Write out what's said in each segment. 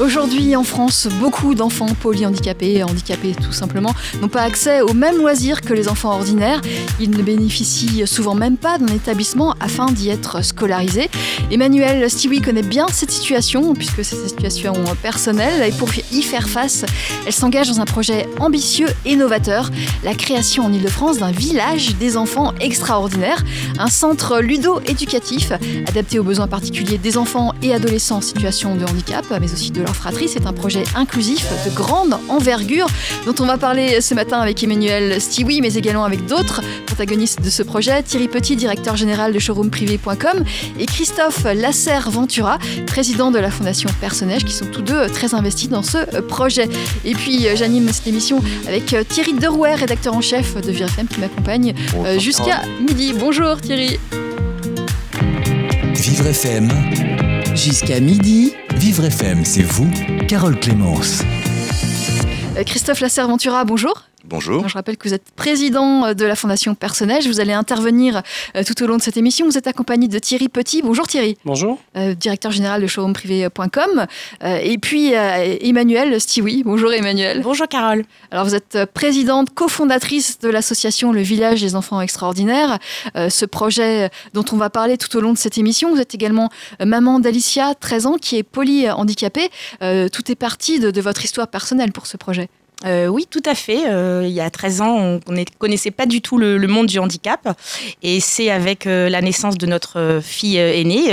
Aujourd'hui en France, beaucoup d'enfants polyhandicapés, handicapés tout simplement, n'ont pas accès aux mêmes loisirs que les enfants ordinaires. Ils ne bénéficient souvent même pas d'un établissement afin d'y être scolarisés. Emmanuel Stewie connaît bien cette situation puisque c'est sa situation personnelle et pour y faire face, elle s'engage dans un projet ambitieux et novateur, la création en Ile-de-France d'un village des enfants extraordinaires, un centre ludo-éducatif adapté aux besoins particuliers des enfants et adolescents en situation de handicap, mais aussi de leur fratrie. C'est un projet inclusif de grande envergure dont on va parler ce matin avec Emmanuel Stewie, mais également avec d'autres protagonistes de ce projet. Thierry Petit, directeur général de showroomprivé.com et Christophe Lasserre-Ventura, président de la Fondation Personnage, qui sont tous deux très investis dans ce projet. Et puis j'anime cette émission avec Thierry Derouet, rédacteur en chef de VRFM, qui m'accompagne euh, jusqu'à midi. Bonjour Thierry. Vivre FM, Jusqu'à midi. Vivre FM, c'est vous, Carole Clémence. Euh, Christophe Lasserre-Ventura, bonjour. Bonjour. Je rappelle que vous êtes président euh, de la Fondation Personnage. Vous allez intervenir euh, tout au long de cette émission. Vous êtes accompagné de Thierry Petit. Bonjour Thierry. Bonjour. Euh, directeur général de showroomprivé.com. Euh, et puis euh, Emmanuel Stewie. Bonjour Emmanuel. Bonjour Carole. Alors vous êtes présidente, cofondatrice de l'association Le Village des Enfants Extraordinaires. Euh, ce projet dont on va parler tout au long de cette émission. Vous êtes également maman d'Alicia, 13 ans, qui est polyhandicapée. Euh, tout est parti de, de votre histoire personnelle pour ce projet. Euh, oui, tout à fait. Euh, il y a 13 ans, on ne connaissait pas du tout le, le monde du handicap. Et c'est avec euh, la naissance de notre fille aînée,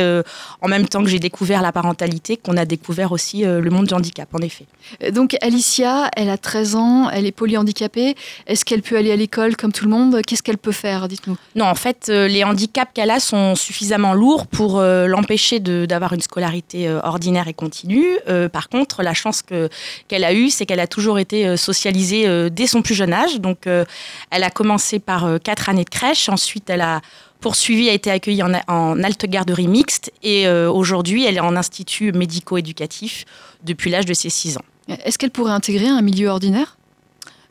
en même temps que j'ai découvert la parentalité, qu'on a découvert aussi le monde du handicap, en effet. Donc Alicia, elle a 13 ans, elle est polyhandicapée. Est-ce qu'elle peut aller à l'école comme tout le monde? Qu'est-ce qu'elle peut faire? Dites-nous. Non, en fait, les handicaps qu'elle a sont suffisamment lourds pour l'empêcher d'avoir une scolarité ordinaire et continue. Par contre, la chance que- qu'elle a eue, c'est qu'elle a toujours été euh, socialisée euh, dès son plus jeune âge. Donc, euh, elle a commencé par quatre années de crèche. Ensuite, elle a poursuivi, a été accueillie en, en halte garderie mixte. Et euh, aujourd'hui, elle est en institut médico-éducatif depuis l'âge de ses 6 ans. Est-ce qu'elle pourrait intégrer un milieu ordinaire?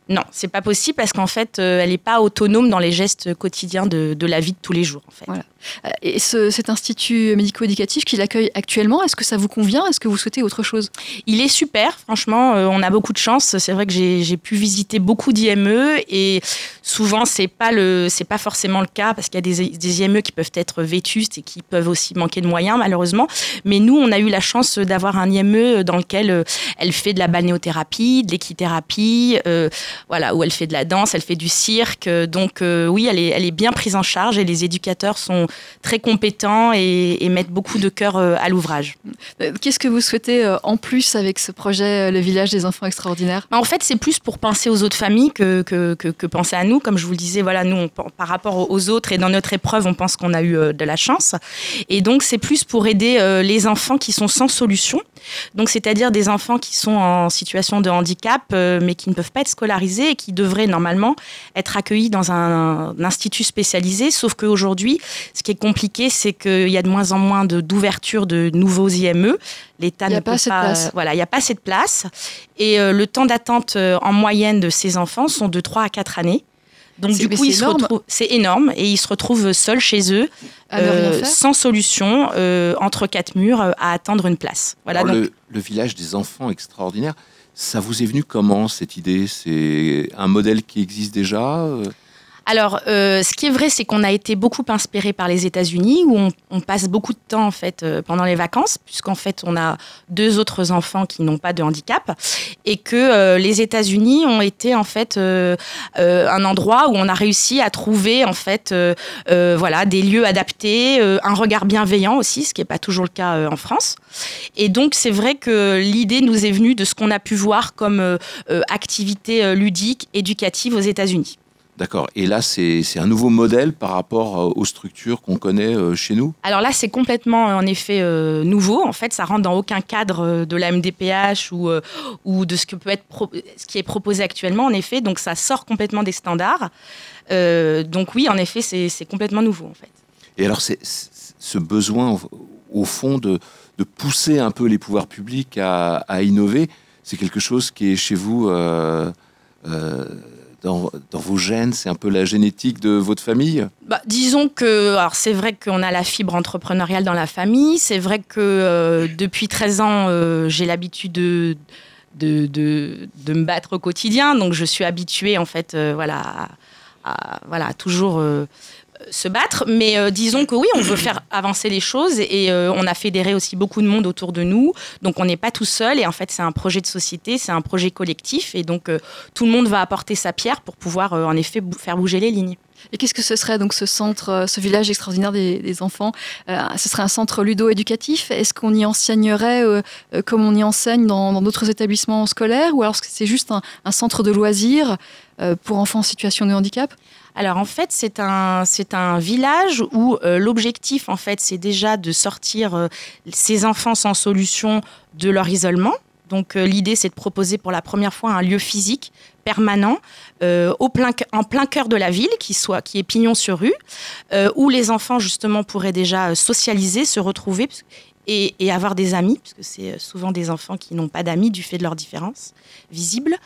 Non, c'est pas possible parce qu'en fait, euh, elle n'est pas autonome dans les gestes quotidiens de, de la vie de tous les jours. En fait. Voilà. Euh, Et ce- cet institut médico-éducatif qui l'accueille actuellement, est-ce que ça vous convient? Est-ce que vous souhaitez autre chose? Il est super, franchement, euh, on a beaucoup de chance. C'est vrai que j'ai pu visiter beaucoup d'IME et souvent c'est pas pas forcément le cas parce qu'il y a des, IME qui peuvent être vétustes et qui peuvent aussi manquer de moyens malheureusement. Mais nous, on a eu la chance d'avoir un IME dans lequel euh, elle fait de la balnéothérapie, de l'équithérapie, voilà, où elle fait de la danse, elle fait du cirque. Donc oui, elle est bien prise en charge et les éducateurs sont très compétents et, et mettent beaucoup de cœur euh, à l'ouvrage. Qu'est-ce que vous souhaitez euh, en plus avec ce projet euh, Le Village des Enfants Extraordinaires? Bah, En fait, c'est plus pour penser aux autres familles que, que, que, que penser à nous. Comme je vous le disais, voilà, nous, on, par rapport aux autres et dans notre épreuve, on pense qu'on a eu de la chance. Et donc, c'est plus pour aider les enfants qui sont sans solution. Donc, c'est-à-dire des enfants qui sont en situation de handicap, mais qui ne peuvent pas être scolarisés et qui devraient normalement être accueillis dans un, un institut spécialisé. Sauf qu'aujourd'hui, ce qui est compliqué, c'est qu'il y a de moins en moins d'ouverture de, nouveaux IME. L'État ne pas peut assez de place. Voilà, il n'y a pas assez de place. Et euh, le temps d'attente euh, en moyenne de ces enfants sont de 3 à 4 années. Donc du coup, c'est se énorme. retrouvent, c'est énorme, et ils se retrouvent seuls chez eux, euh, sans solution, euh, entre quatre murs, euh, à attendre une place. Voilà. Alors, donc, le, le village des enfants extraordinaires, ça vous est venu comment cette idée? C'est un modèle qui existe déjà euh? Alors, euh, ce qui est vrai, c'est qu'on a été beaucoup inspiré par les États-Unis, où on, on passe beaucoup de temps en fait euh, pendant les vacances, puisqu'en fait on a deux autres enfants qui n'ont pas de handicap, et que euh, les États-Unis ont été en fait euh, euh, un endroit où on a réussi à trouver en fait euh, voilà des lieux adaptés, un regard bienveillant aussi, ce qui n'est pas toujours le cas en France. Et donc c'est vrai que l'idée nous est venue de ce qu'on a pu voir comme activité ludique, éducative aux États-Unis. D'accord. Et là, c'est un nouveau modèle par rapport euh, aux structures qu'on connaît euh, chez nous? Alors là, c'est complètement en effet euh, nouveau. En fait, ça rentre dans aucun cadre de la MDPH ou, euh, ou de ce, que peut être ce qui est proposé actuellement, en effet. Donc ça sort complètement des standards. Euh, donc oui, en effet, c'est complètement nouveau, en fait. Et alors, c'est ce besoin, au- au fond, de, de pousser un peu les pouvoirs publics à, à innover, c'est quelque chose qui est chez vous euh, dans, vos gènes C'est un peu la génétique de votre famille? Bah, Disons que, alors c'est vrai qu'on a la fibre entrepreneuriale dans la famille. C'est vrai que euh, depuis 13 ans, euh, j'ai l'habitude de, de, de, me battre au quotidien. Donc je suis habituée, en fait, euh, voilà, à, voilà, toujours se battre, mais euh, disons que oui, on veut faire avancer les choses et euh, on a fédéré aussi beaucoup de monde autour de nous. Donc on n'est pas tout seul et en fait c'est un projet de société, c'est un projet collectif et donc euh, tout le monde va apporter sa pierre pour pouvoir en effet faire bouger les lignes. Et qu'est-ce que ce serait donc ce centre, ce village extraordinaire des, enfants Ce serait un centre ludo-éducatif? Est-ce qu'on y enseignerait comme on y enseigne dans d'autres établissements scolaires? Ou alors c'est juste un, centre de loisirs pour enfants en situation de handicap? Alors en fait, c'est un, c'est un village où euh, l'objectif, en fait, c'est déjà de sortir euh, ces enfants sans solution de leur isolement. Donc euh, l'idée, c'est de proposer pour la première fois un lieu physique permanent plein, en plein cœur de la ville, qui, soit, qui est pignon sur rue, où les enfants justement pourraient déjà socialiser, se retrouver et, avoir des amis, puisque c'est souvent des enfants qui n'ont pas d'amis du fait de leurs différences visibles.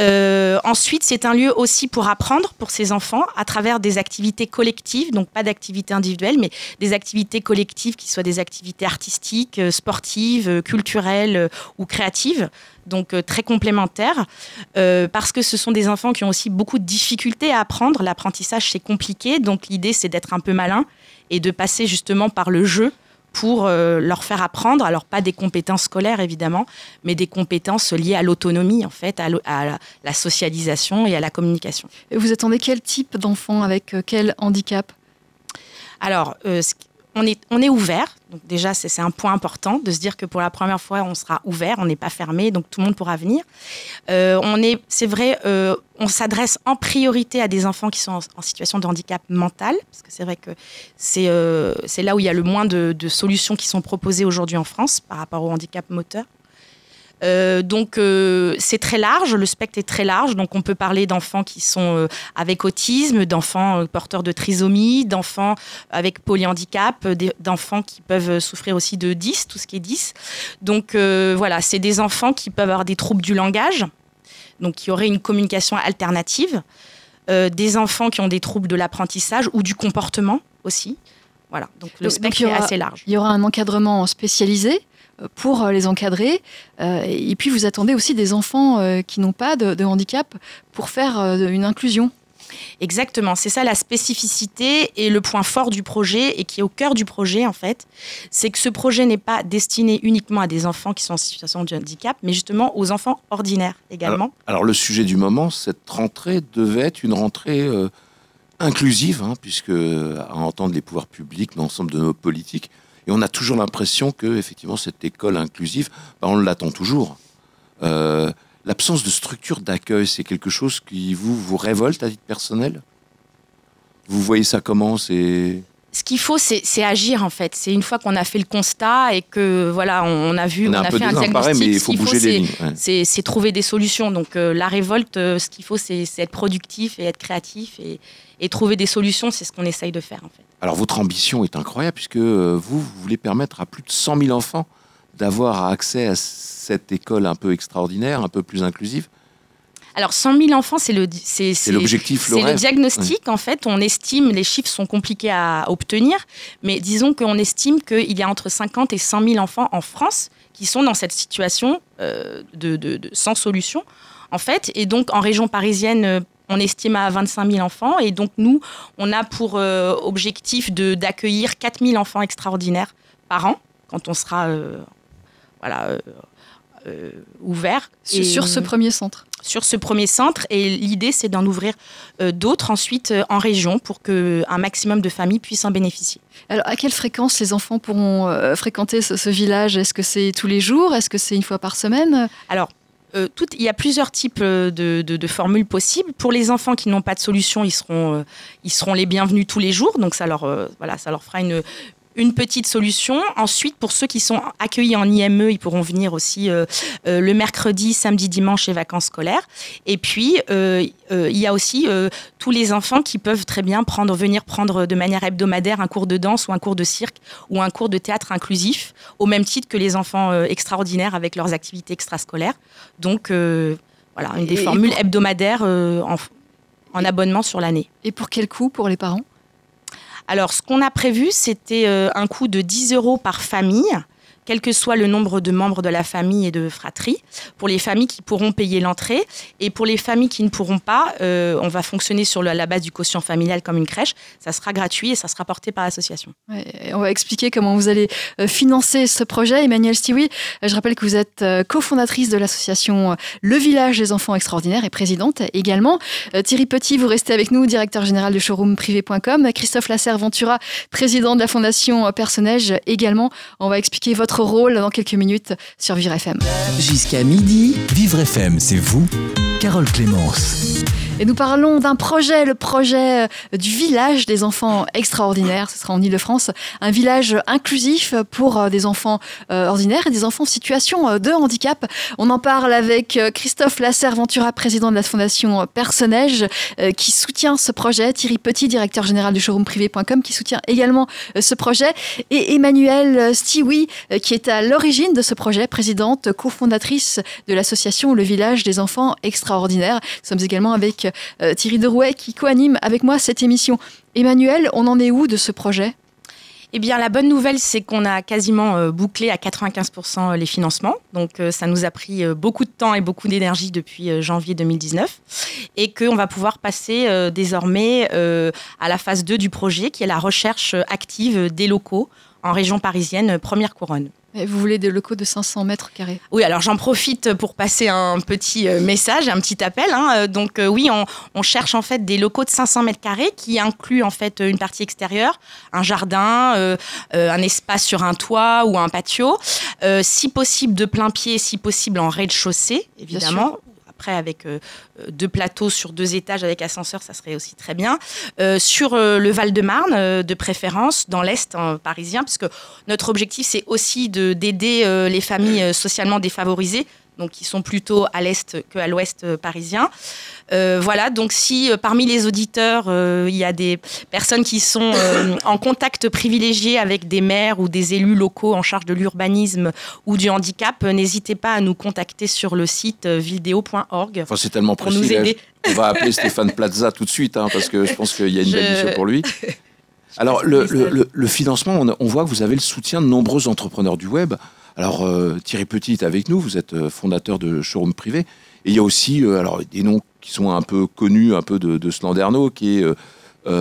Euh, ensuite, c'est un lieu aussi pour apprendre pour ces enfants à travers des activités collectives, donc pas d'activités individuelles, mais des activités collectives qui soient des activités artistiques, euh, sportives, euh, culturelles ou créatives, donc très complémentaires, parce que ce sont des enfants qui ont aussi beaucoup de difficultés à apprendre. L'apprentissage, c'est compliqué, donc l'idée, c'est d'être un peu malin et de passer justement par le jeu pour euh, leur faire apprendre, alors pas des compétences scolaires évidemment, mais des compétences liées à l'autonomie en fait, à, la socialisation et à la communication. Et vous attendez quel type d'enfant? Avec euh, quel handicap? Alors, euh, on est, ouvert. Donc déjà, c'est un point important de se dire que pour la première fois, on sera ouvert, on n'est pas fermé, donc tout le monde pourra venir. Euh, on est, c'est vrai, euh, on s'adresse en priorité à des enfants qui sont en, situation de handicap mental, parce que c'est vrai que c'est euh, là où il y a le moins de solutions qui sont proposées aujourd'hui en France par rapport au handicap moteur. Euh, donc euh, c'est très large, le spectre est très large. Donc on peut parler d'enfants qui sont euh, avec autisme, d'enfants porteurs de trisomie, d'enfants avec polyhandicap, d'enfants qui peuvent souffrir aussi de 10, tout ce qui est 10. Donc voilà, c'est des enfants qui peuvent avoir des troubles du langage, donc qui auraient une communication alternative. des enfants qui ont des troubles de l'apprentissage ou du comportement aussi. Voilà, donc le spectre est assez large. Il y aura un encadrement spécialisé pour euh, les encadrer. Euh, et puis vous attendez aussi des enfants euh, qui n'ont pas de, handicap pour faire une inclusion. Exactement, c'est ça la spécificité et le point fort du projet et qui est au cœur du projet en fait, c'est que ce projet n'est pas destiné uniquement à des enfants qui sont en situation de handicap, mais justement aux enfants ordinaires également. Alors, le sujet du moment, cette rentrée devait être une rentrée inclusive, hein, puisque à entendre les pouvoirs publics, l'ensemble de nos politiques, et on a toujours l'impression que, effectivement, cette école inclusive, bah, on l'attend toujours. Euh, l'absence de structure d'accueil, c'est quelque chose qui vous, vous révolte à titre personnel? Vous voyez ça comment? C'est ce qu'il faut, c'est agir en fait. C'est une fois qu'on a fait le constat et que voilà, on, a vu, on, a, fait un diagnostic. Mais il faut bouger les lignes. C'est trouver des solutions. Donc euh, la révolte, euh, ce qu'il faut, c'est être productif et être créatif et, et trouver des solutions. C'est ce qu'on essaye de faire en fait. Alors votre ambition est incroyable puisque euh, vous, vous voulez permettre à plus de 100 000 enfants d'avoir accès à cette école un peu extraordinaire, un peu plus inclusive. Alors 100 000 enfants, c'est le c'est l'objectif, c'est le diagnostic. En fait, on estime les chiffres sont compliqués à obtenir, mais disons qu'on estime qu'il y a entre 50 et 100 000 enfants en France qui sont dans cette situation euh, de, de, sans solution. En fait, et donc en région parisienne, euh, on estime à 25 000 enfants. Et donc, nous, on a pour euh, objectif d'accueillir 4 000 enfants extraordinaires par an, quand on sera euh, voilà, euh, ouvert. sur ce premier centre Sur ce premier centre. Et l'idée, c'est d'en ouvrir d'autres ensuite en région pour qu'un maximum de familles puissent en bénéficier. Alors, à quelle fréquence les enfants pourront fréquenter ce, ce village? Est-ce que c'est tous les jours? Est-ce que c'est une fois par semaine? Alors, euh, il y a plusieurs types euh, de, formules possibles. Pour les enfants qui n'ont pas de solution, ils seront, euh, seront les bienvenus tous les jours. Donc ça leur, ça leur fera une, une petite solution. Ensuite, pour ceux qui sont accueillis en IME, ils pourront venir aussi euh, euh, le mercredi, samedi, dimanche et vacances scolaires. Et puis, euh, il y a aussi tous les enfants qui peuvent très bien prendre, venir prendre de manière hebdomadaire un cours de danse ou un cours de cirque ou un cours de théâtre inclusif, au même titre que les enfants extraordinaires avec leurs activités extrascolaires. Donc, voilà, une des formules hebdomadaires en abonnement sur l'année. Et pour quel coût pour les parents? Alors, ce qu'on a prévu, c'était euh, un coût de 10 euros par famille quel que soit le nombre de membres de la famille et de fratrie, pour les familles qui pourront payer l'entrée. Et pour les familles qui ne pourront pas, euh, on va fonctionner sur la base du quotient familial comme une crèche. Ça sera gratuit et ça sera porté par l'association. on va expliquer comment vous allez euh, financer ce projet. Emmanuel Stiwi, je rappelle que vous êtes euh, cofondatrice de l'association Le Village des Enfants Extraordinaires et présidente également. Thierry Petit, vous restez avec nous, directeur général de showroomprivé.com. Christophe Lasserre-Ventura, président de la fondation Personnage également. On va expliquer votre rôle dans quelques minutes sur Vivre FM. Jusqu'à midi. Vivre FM, c'est vous, Carole Clémence. Et nous parlons d'un projet, le projet euh, du village des enfants extraordinaires. Ce sera en Ile-de-France. Un village inclusif pour euh, des enfants euh, ordinaires et des enfants en situation de handicap. On en parle avec Christophe Lasserre-Ventura, président de la fondation Personnage, qui soutient ce projet. Thierry Petit, directeur général du showroomprivé.com, qui soutient également ce projet. Et Emmanuel Stiwi, qui est à l'origine de ce projet, présidente, cofondatrice de l'association Le Village des enfants extraordinaires. Nous sommes également avec euh, Thierry Derouet qui co-anime avec moi cette émission. Emmanuel, on en est où de ce projet? Eh bien, la bonne nouvelle, c'est qu'on a quasiment euh, bouclé à 95% les financements. Donc, euh, ça nous a pris beaucoup de temps et beaucoup d'énergie depuis janvier 2019. Et qu'on va pouvoir passer désormais à la phase 2 du projet, qui est la recherche active des locaux en région parisienne, première couronne. Vous voulez des locaux de 500 mètres carrés Oui, alors j'en profite pour passer un petit euh, message, un petit appel. Hein. Euh, donc euh, oui, on, cherche en fait des locaux de 500 mètres carrés qui incluent en fait une partie extérieure, un jardin, un espace sur un toit ou un patio, si possible de plein pied, si possible en rez-de-chaussée, évidemment après avec euh, euh, deux plateaux sur deux étages avec ascenseur, ça serait aussi très bien. Euh, sur le Val-de-Marne, de préférence, dans l'Est parisien, puisque notre objectif, c'est aussi d'aider les familles socialement défavorisées donc qui sont plutôt à l'est qu'à l'ouest euh, parisien. Euh, voilà, donc si euh, parmi les auditeurs, il y a des personnes qui sont en contact privilégié avec des maires ou des élus locaux en charge de l'urbanisme ou du handicap, n'hésitez pas à nous contacter sur le site vidéo.org. Enfin, c'est tellement précis. Nous aider. On va appeler Stéphane Plaza tout de suite, hein, parce que je pense qu'il y a une belle mission pour lui. Alors, le, le, le, financement, on, on, voit que vous avez le soutien de nombreux entrepreneurs du web. Alors euh, Thierry Petit est avec nous, vous êtes euh, fondateur de showroom privé. Et il y a aussi euh, alors, des noms qui sont un peu connus, un peu de, de qui est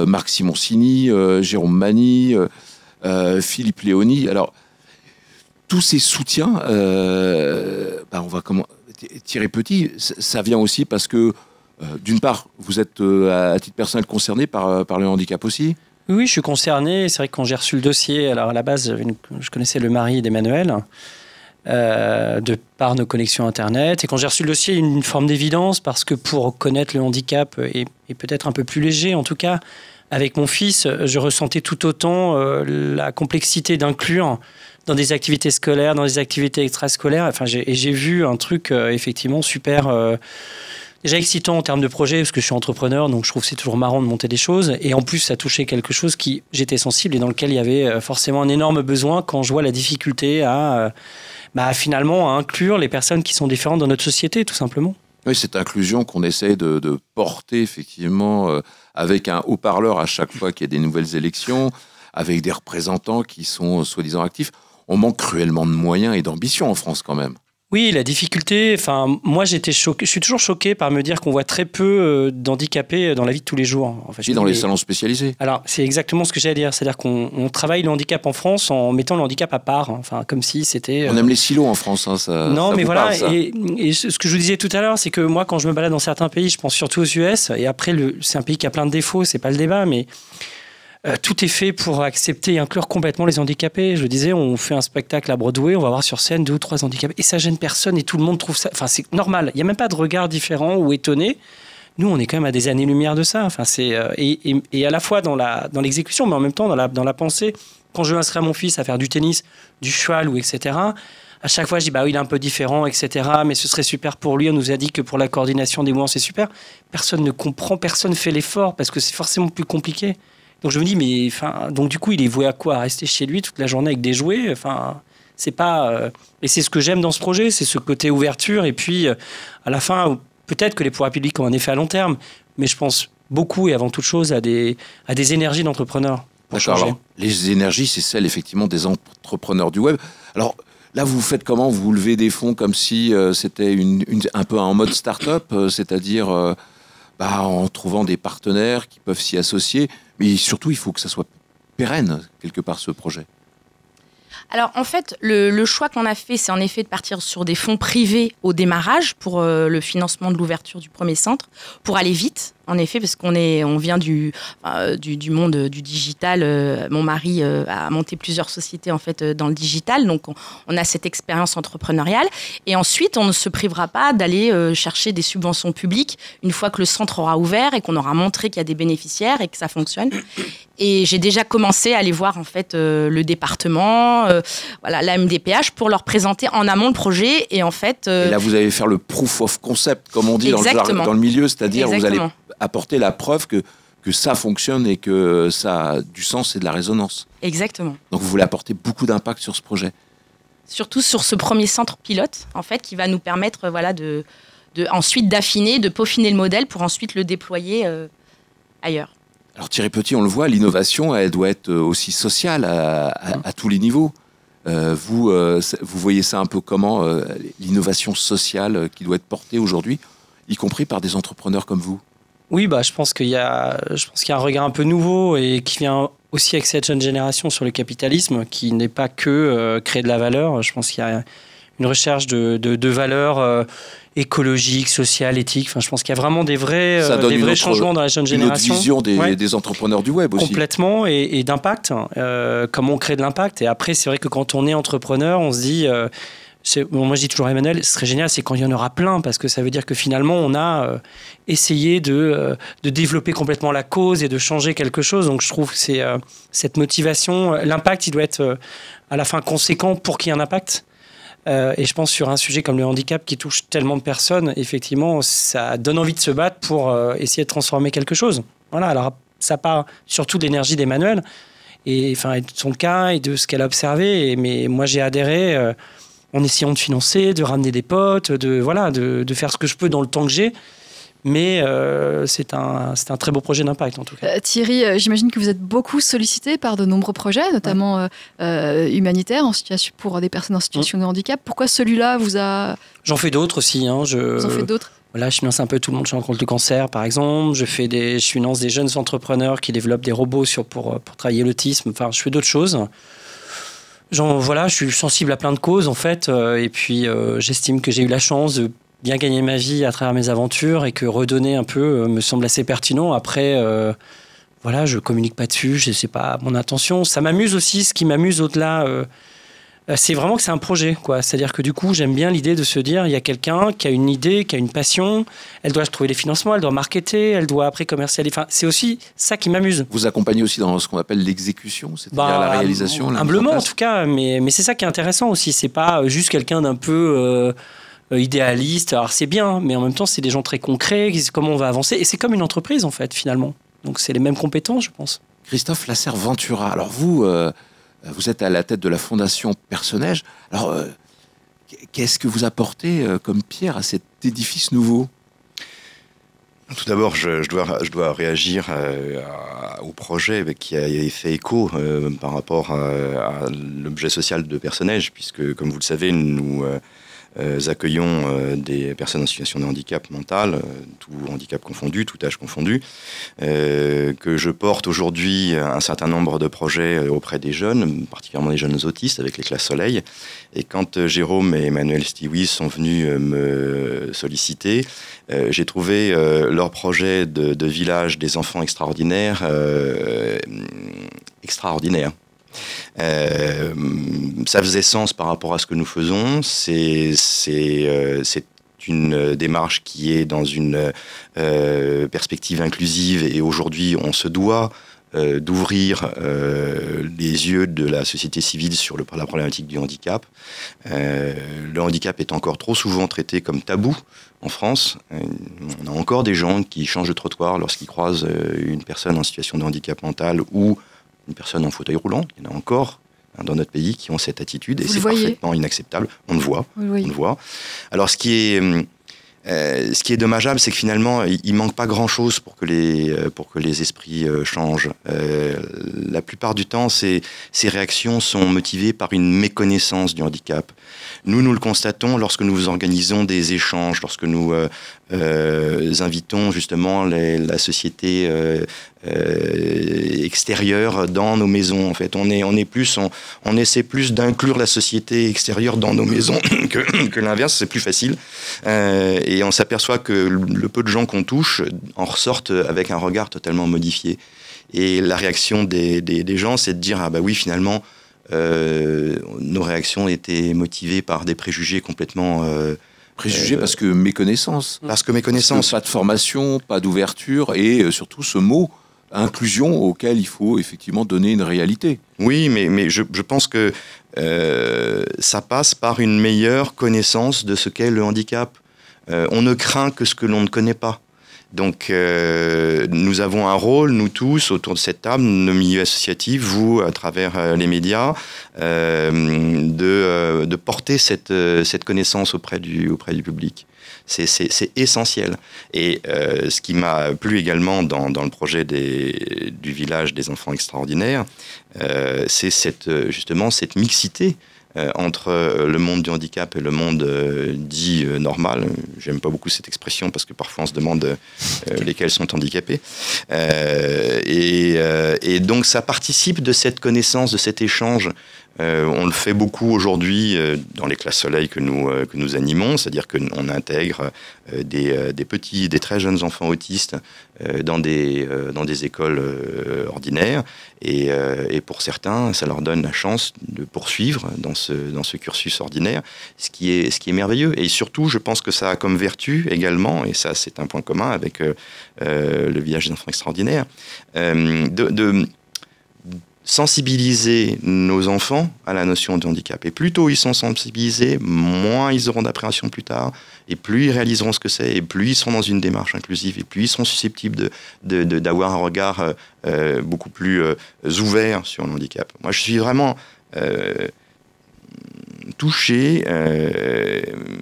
Marc Simoncini, Jérôme Mani, Philippe Léoni. Alors, tous ces soutiens, bah, on va comment Thierry Petit, ça vient aussi parce que, d'une part, vous êtes à titre personnel concerné par, par le handicap aussi? Oui, je suis concerné. C'est vrai que quand j'ai reçu le dossier, alors à la base, je connaissais le mari d'Emmanuel, euh, de par nos connexions Internet. Et quand j'ai reçu le dossier, une forme d'évidence, parce que pour connaître le handicap et, peut-être un peu plus léger, en tout cas, avec mon fils, je ressentais tout autant euh, la complexité d'inclure dans des activités scolaires, dans des activités extrascolaires. Enfin, et j'ai vu un truc euh, effectivement super déjà excitant en termes de projet, parce que je suis entrepreneur, donc je trouve que c'est toujours marrant de monter des choses. Et en plus, ça touchait quelque chose qui j'étais sensible et dans lequel il y avait euh, forcément un énorme besoin quand je vois la difficulté à euh, bah, finalement inclure les personnes qui sont différentes dans notre société, tout simplement. Oui, cette inclusion qu'on essaie de, porter effectivement euh, avec un haut-parleur à chaque fois qu'il y a des nouvelles élections, avec des représentants qui sont soi-disant actifs. On manque cruellement de moyens et d'ambition en France quand même. Oui, la difficulté, enfin, moi j'étais choqué, je suis toujours choqué par me dire qu'on voit très peu euh, d'handicapés dans la vie de tous les jours. En fait, dans les salons spécialisés. Alors, c'est exactement ce que j'allais dire, c'est-à-dire qu'on travaille le handicap en France en mettant le handicap à part, hein. enfin, comme si c'était. On aime les silos en France, hein, ça. Non, mais voilà, et, ce que je vous disais tout à l'heure, c'est que moi, quand je me balade dans certains pays, je pense surtout aux US, et après, c'est un pays qui a plein de défauts, c'est pas le débat, mais euh, tout est fait pour accepter et inclure complètement les handicapés. Je disais, on fait un spectacle à Broadway, on va voir sur scène deux ou trois handicapés, et ça gêne personne, et tout le monde trouve ça. Enfin, c'est normal. Il n'y a même pas de regard différent ou étonné. Nous, on est quand même à des années-lumière de ça. Enfin, c'est euh, et, à la fois dans dans l'exécution, mais en même temps dans la dans la pensée. Quand je veux inscrire mon fils à faire du tennis, du cheval ou etc. À chaque fois, je dis bah il est un peu différent, etc. Mais ce serait super pour lui. On nous a dit que pour la coordination des mouvements, c'est super. Personne ne comprend, personne ne fait l'effort parce que c'est forcément plus compliqué. Donc je me dis, mais enfin, donc du coup, il est voué à quoi? À rester chez lui toute la journée avec des jouets? Enfin, c'est pas. Euh, et c'est ce que j'aime dans ce projet, c'est ce côté ouverture. Et puis, euh, à la fin, peut-être que les pouvoirs publics ont un effet à long terme, mais je pense beaucoup et avant toute chose à des, à des énergies d'entrepreneurs. pour D'accord. les énergies, c'est celle effectivement des entrepreneurs du web. Alors là, vous faites comment? Vous levez des fonds comme si euh, c'était une, une- un peu en mode start-up, c'est-à-dire bah, en trouvant des partenaires qui peuvent s'y associer. Mais surtout, il faut que ça soit pérenne quelque part ce projet. Alors en fait, le, choix qu'on a fait, c'est en effet de partir sur des fonds privés au démarrage pour euh, le financement de l'ouverture du premier centre, pour aller vite, en effet, parce qu'on est, on vient du, euh, du, du monde du digital. Euh, mon mari euh, a monté plusieurs sociétés en fait euh, dans le digital, donc on, on a cette expérience entrepreneuriale. Et ensuite, on ne se privera pas d'aller euh, chercher des subventions publiques une fois que le centre aura ouvert et qu'on aura montré qu'il y a des bénéficiaires et que ça fonctionne. Et j'ai déjà commencé à aller voir en fait euh, le département, euh, voilà, la MDPH pour leur présenter en amont le projet et en fait. euh, Et là, vous allez faire le proof of concept, comme on dit dans le, dans le milieu, c'est-à-dire vous allez. Apporter la preuve que, que ça fonctionne et que ça a du sens et de la résonance. Exactement. Donc vous voulez apporter beaucoup d'impact sur ce projet. Surtout sur ce premier centre pilote en fait qui va nous permettre voilà de, de ensuite d'affiner, de peaufiner le modèle pour ensuite le déployer euh, ailleurs. Alors Thierry Petit, on le voit, l'innovation, elle doit être euh, aussi sociale à, à- à tous les niveaux. Euh, vous, euh, vous voyez ça un peu comment, l'innovation sociale qui doit être portée aujourd'hui, y compris par des entrepreneurs comme vous? Oui, bah, je pense qu'il y a, je pense qu'il y a un regard un peu nouveau et qui vient aussi avec cette jeune génération sur le capitalisme, qui n'est pas que euh, créer de la valeur. Je pense qu'il y a une recherche de, de, de valeurs euh, écologiques, sociales, éthiques. Enfin, je pense qu'il y a vraiment des vrais, euh, des une vrais autre- changements dans la jeune Une autre génération. vision des, Ouais. des entrepreneurs du web aussi. Complètement et, et d'impact. euh, comment on crée de l'impact. Et après, c'est vrai que quand on est entrepreneur, on se dit. Moi, je dis toujours Emmanuel, ce serait génial, c'est quand il y en aura plein, parce que ça veut dire que finalement, on a euh, essayé de, euh, de développer complètement la cause et de changer quelque chose. Donc, je trouve que c'est euh, cette motivation, l'impact, il doit être à la fin conséquent pour qu'il y ait un impact. Et je pense sur un sujet comme le handicap qui touche tellement de personnes, effectivement, ça donne envie de se battre pour essayer de transformer quelque chose. Voilà, alors ça part surtout de l'énergie d'Emmanuel et enfin de son cas et de ce qu'elle a observé. Mais moi, j'ai adhéré en essayant de financer, de ramener des potes, de voilà, de, de faire ce que je peux dans le temps que j'ai. Mais euh, c'est un, un très beau projet d'impact en tout cas. Euh, Thierry, euh, j'imagine que vous êtes beaucoup sollicité par de nombreux projets, notamment humanitaires en situation, pour des personnes en situation de handicap. Pourquoi celui-là vous a J'en fais d'autres aussi. Hein, je, vous en fait d'autres? Voilà, je finance un peu tout le monde chez Rencontre du cancer, par exemple. Je fais des, je finance des jeunes entrepreneurs qui développent des robots sur, pour, pour travailler l'autisme. Enfin, je fais d'autres choses. Voilà, je suis sensible à plein de causes, en fait. euh, et puis, euh, j'estime que j'ai eu la chance de bien gagner ma vie à travers mes aventures et que redonner un peu euh, me semble assez pertinent. Après, voilà, je communique pas dessus, je sais pas mon intention. Ça m'amuse aussi. Ce qui m'amuse au-delà, c'est vraiment que c'est un projet, quoi. C'est-à-dire que du coup, j'aime bien l'idée de se dire, il y a quelqu'un qui a une idée, qui a une passion, elle doit trouver les financements, elle doit marketer, elle doit après commercialiser. Enfin, c'est aussi ça qui m'amuse. Vous accompagnez aussi dans ce qu'on appelle l'exécution, c'est-à-dire Bah, la réalisation. la mise en Humblement, en tout cas, mais, mais c'est ça qui est intéressant aussi. C'est pas euh, juste quelqu'un d'un peu euh, euh, idéaliste. Alors, c'est bien, mais en même temps, c'est des gens très concrets, qui disent comment on va avancer. Et c'est comme une entreprise, en fait, finalement. Donc, c'est les mêmes compétences, je pense. Christophe Lasserre Ventura. Alors vous, euh, vous êtes à la tête de la fondation Personnage. Alors euh, qu'est-ce que vous apportez euh, comme pierre à cet édifice nouveau? Tout d'abord, je, dois, réagir euh, au projet qui a fait écho euh, par rapport à, à l'objet social de personnage, puisque, comme vous le savez, nous euh, euh, accueillons euh, des personnes en situation de handicap mental, euh, tout handicap confondu, tout âge confondu, euh, que je porte aujourd'hui un certain nombre de projets euh, auprès des jeunes, particulièrement des jeunes autistes avec les classes Soleil. Et quand euh, Jérôme et Emmanuel Stiwis sont venus euh, me solliciter, euh, j'ai trouvé euh, leur projet de, de village des enfants extraordinaires euh, extraordinaire. Euh, ça faisait sens par rapport à ce que nous faisons. C'est euh, une démarche qui est dans une euh, perspective inclusive et aujourd'hui on se doit d'ouvrir les yeux de la société civile sur la problématique du handicap. Le handicap est encore trop souvent traité comme tabou en France. On a encore des gens qui changent de trottoir lorsqu'ils croisent une personne en situation de handicap mental ou une personne en fauteuil roulant. Il y en a encore hein, dans notre pays qui ont cette attitude et c'est parfaitement inacceptable. On le voit on le voit. Alors, ce qui est, hum, Euh, ce qui est dommageable, c'est que finalement, il, manque pas grand-chose pour que les euh, pour que les esprits euh, changent. La plupart du temps, ces, ces réactions sont motivées par une méconnaissance du handicap. Nous, nous le constatons lorsque nous organisons des échanges, lorsque nous invitons justement la société extérieure dans nos maisons. En fait, on est on est plus on, essaie plus d'inclure la société extérieure dans nos maisons que, l'inverse. C'est plus facile. Et on s'aperçoit que le peu de gens qu'on touche en ressortent avec un regard totalement modifié. Et la réaction des, des, des gens, c'est de dire ah bah oui finalement euh, nos réactions étaient motivées par des préjugés complètement euh, Préjugé Euh, parce que méconnaissance. parce que méconnaissance. Parce que Pas de formation, pas d'ouverture et surtout ce mot inclusion auquel il faut effectivement donner une réalité. Oui, mais, mais je, je pense que euh, ça passe par une meilleure connaissance de ce qu'est le handicap. Euh, on ne craint que ce que l'on ne connaît pas. Donc, euh, nous avons un rôle, nous tous, autour de cette table, nos milieux associatifs, vous, à travers euh, les médias, de, de porter cette, cette connaissance auprès du, auprès du public. C'est- essentiel. Et ce qui m'a plu également dans, dans le projet des, du village des enfants extraordinaires, c'est cette, justement cette mixité entre euh, le monde du handicap et le monde euh, dit euh, normal. J'aime pas beaucoup cette expression parce que parfois on se demande euh, lesquels sont handicapés. Euh, et, euh, et donc ça participe de cette connaissance, de cet échange. Euh, on le fait beaucoup aujourd'hui euh, dans les classes soleil que nous, euh, que nous animons, c'est-à-dire qu'on intègre euh, des, euh, des petits, des très jeunes enfants autistes euh, dans, des, dans des écoles ordinaires. Et, et pour certains, ça leur donne la chance de poursuivre dans ce, dans ce cursus ordinaire, ce qui, est, ce qui est merveilleux. Et surtout, je pense que ça a comme vertu également, et ça c'est un point commun avec le village des enfants extraordinaires, de, de sensibiliser nos enfants à la notion de handicap. Et plus tôt ils sont sensibilisés, moins ils auront d'appréhension plus tard, et plus ils réaliseront ce que c'est, et plus ils seront dans une démarche inclusive, et plus ils seront susceptibles d'avoir un regard euh, euh, beaucoup plus euh, ouvert sur le handicap. Moi, je suis vraiment touché,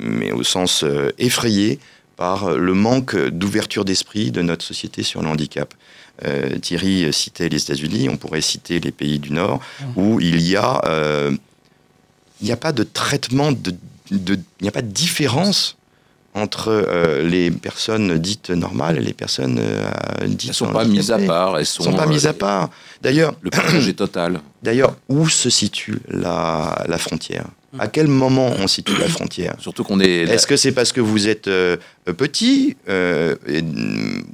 mais au sens effrayé, par le manque d'ouverture d'esprit de notre société sur le handicap. Euh, Thierry citait les États-Unis, on pourrait citer les pays du Nord, où il y a, euh, il n'y a pas de traitement, de- il n'y a pas de différence entre euh, les personnes dites normales et les personnes euh, dites Elles ne sont pas mises à part. Elles sont, sont pas mises à euh, part. D'ailleurs, Le partage est total. D'ailleurs, où se situe la, la frontière? À quel moment on situe la frontière? Surtout qu'on est. Est-ce que c'est parce que vous êtes euh, petit euh, et-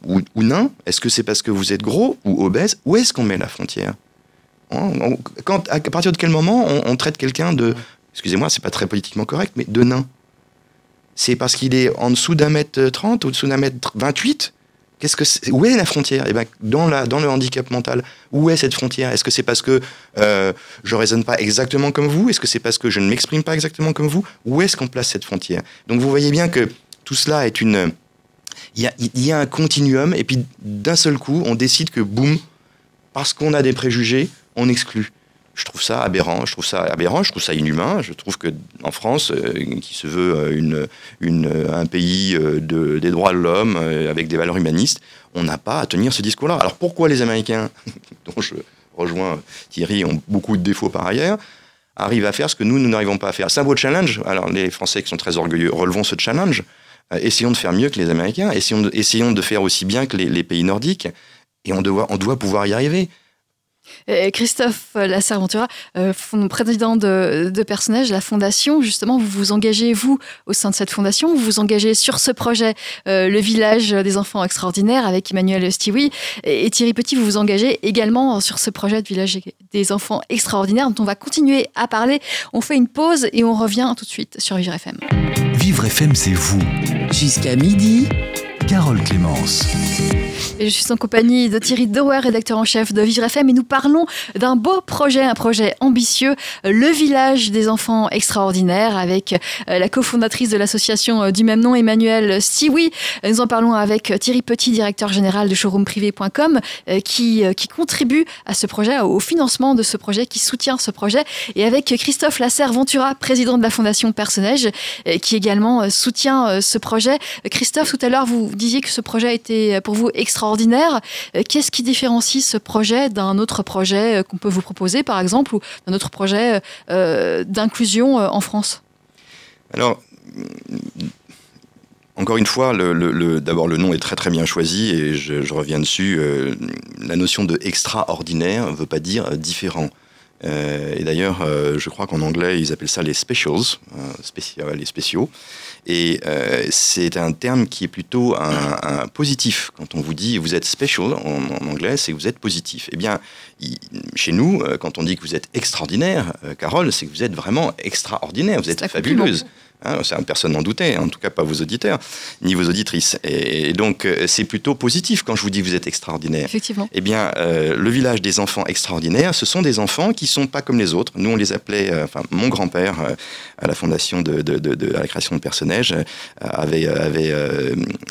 ou, ou nain? Est-ce que c'est parce que vous êtes gros ou obèse? Où est-ce qu'on met la frontière? On- quand, À partir de quel moment on, on traite quelqu'un de, excusez-moi, c'est pas très politiquement correct, mais de nain? C'est parce qu'il est en dessous d'un mètre 30 ou dessous d'un mètre 28 Qu'est-ce que Où est la frontière? Eh ben, dans, le handicap mental, où est cette frontière? Est-ce que c'est parce que euh, je raisonne pas exactement comme vous? Est-ce que c'est parce que je ne m'exprime pas exactement comme vous? Où est-ce qu'on place cette frontière? Donc vous voyez bien que tout cela est une... Il y a, y a un continuum, et puis d'un seul coup, on décide que, boum, parce qu'on a des préjugés, on exclut. Je trouve ça aberrant, je trouve ça aberrant, je trouve ça inhumain. Je trouve que en France, euh, qui se veut euh, euh, un pays de, des droits de l'homme avec des valeurs humanistes, on n'a pas à tenir ce discours-là. Alors pourquoi les Américains, dont je rejoins Thierry, ont beaucoup de défauts par ailleurs, arrivent à faire ce que nous, nous n'arrivons pas à faire? C'est un beau challenge. Alors les Français qui sont très orgueilleux, relevons ce challenge. Essayons de faire mieux que les Américains, essayons de, essayons de faire aussi bien que les, pays nordiques, et on doit pouvoir y arriver. Christophe Lasserventura, euh, président de, de Personnage, la fondation, justement, vous vous engagez, vous, au sein de cette fondation, vous vous engagez sur ce projet, euh, le village des enfants extraordinaires, avec Emmanuel Stiwi. Et, et Thierry Petit, vous vous engagez également sur ce projet de village des enfants extraordinaires, dont on va continuer à parler. On fait une pause et on revient tout de suite sur Vivre FM. Vivre FM, c'est vous. Jusqu'à midi, Carole Clémence. Je suis en compagnie de Thierry Dewey, rédacteur en chef de Vivre FM, et nous parlons d'un beau projet, un projet ambitieux, le village des enfants extraordinaires, avec euh, la cofondatrice de l'association euh, du même nom, Emmanuel Stiwi. Nous en parlons avec Thierry Petit, directeur général de showroomprivé.com, euh, qui, qui contribue à ce projet, au financement de ce projet, qui soutient ce projet, et avec Christophe Lasserre-Ventura, président de la Fondation Personnage, qui également soutient ce projet. Christophe, tout à l'heure, vous disiez que ce projet était pour vous extraordinaire. Qu'est-ce qui différencie ce projet d'un autre projet qu'on peut vous proposer, par exemple, ou d'un autre projet d'inclusion en France? Alors, encore une fois, d'abord le nom est très très bien choisi et je, reviens dessus. Euh, la notion de extraordinaire ne veut pas dire différent. Euh, et d'ailleurs, euh, je crois qu'en anglais, ils appellent ça les specials, les spéciaux. Et c'est un terme qui est plutôt un, positif. Quand on vous dit vous êtes special en, anglais, c'est que vous êtes positif. Eh bien, chez nous, quand on dit que vous êtes extraordinaire, Carole, c'est que vous êtes vraiment extraordinaire, vous êtes fabuleuse. Hein, personne n'en doutait, en tout cas pas vos auditeurs, ni vos auditrices. Et, donc, euh, c'est plutôt positif quand je vous dis que vous êtes extraordinaire. Effectivement. Eh bien, euh, le village des enfants extraordinaires, ce sont des enfants qui sont pas comme les autres. Nous, on les appelait, euh, enfin, mon grand-père, à la fondation de, la création de personnages, avait, avait,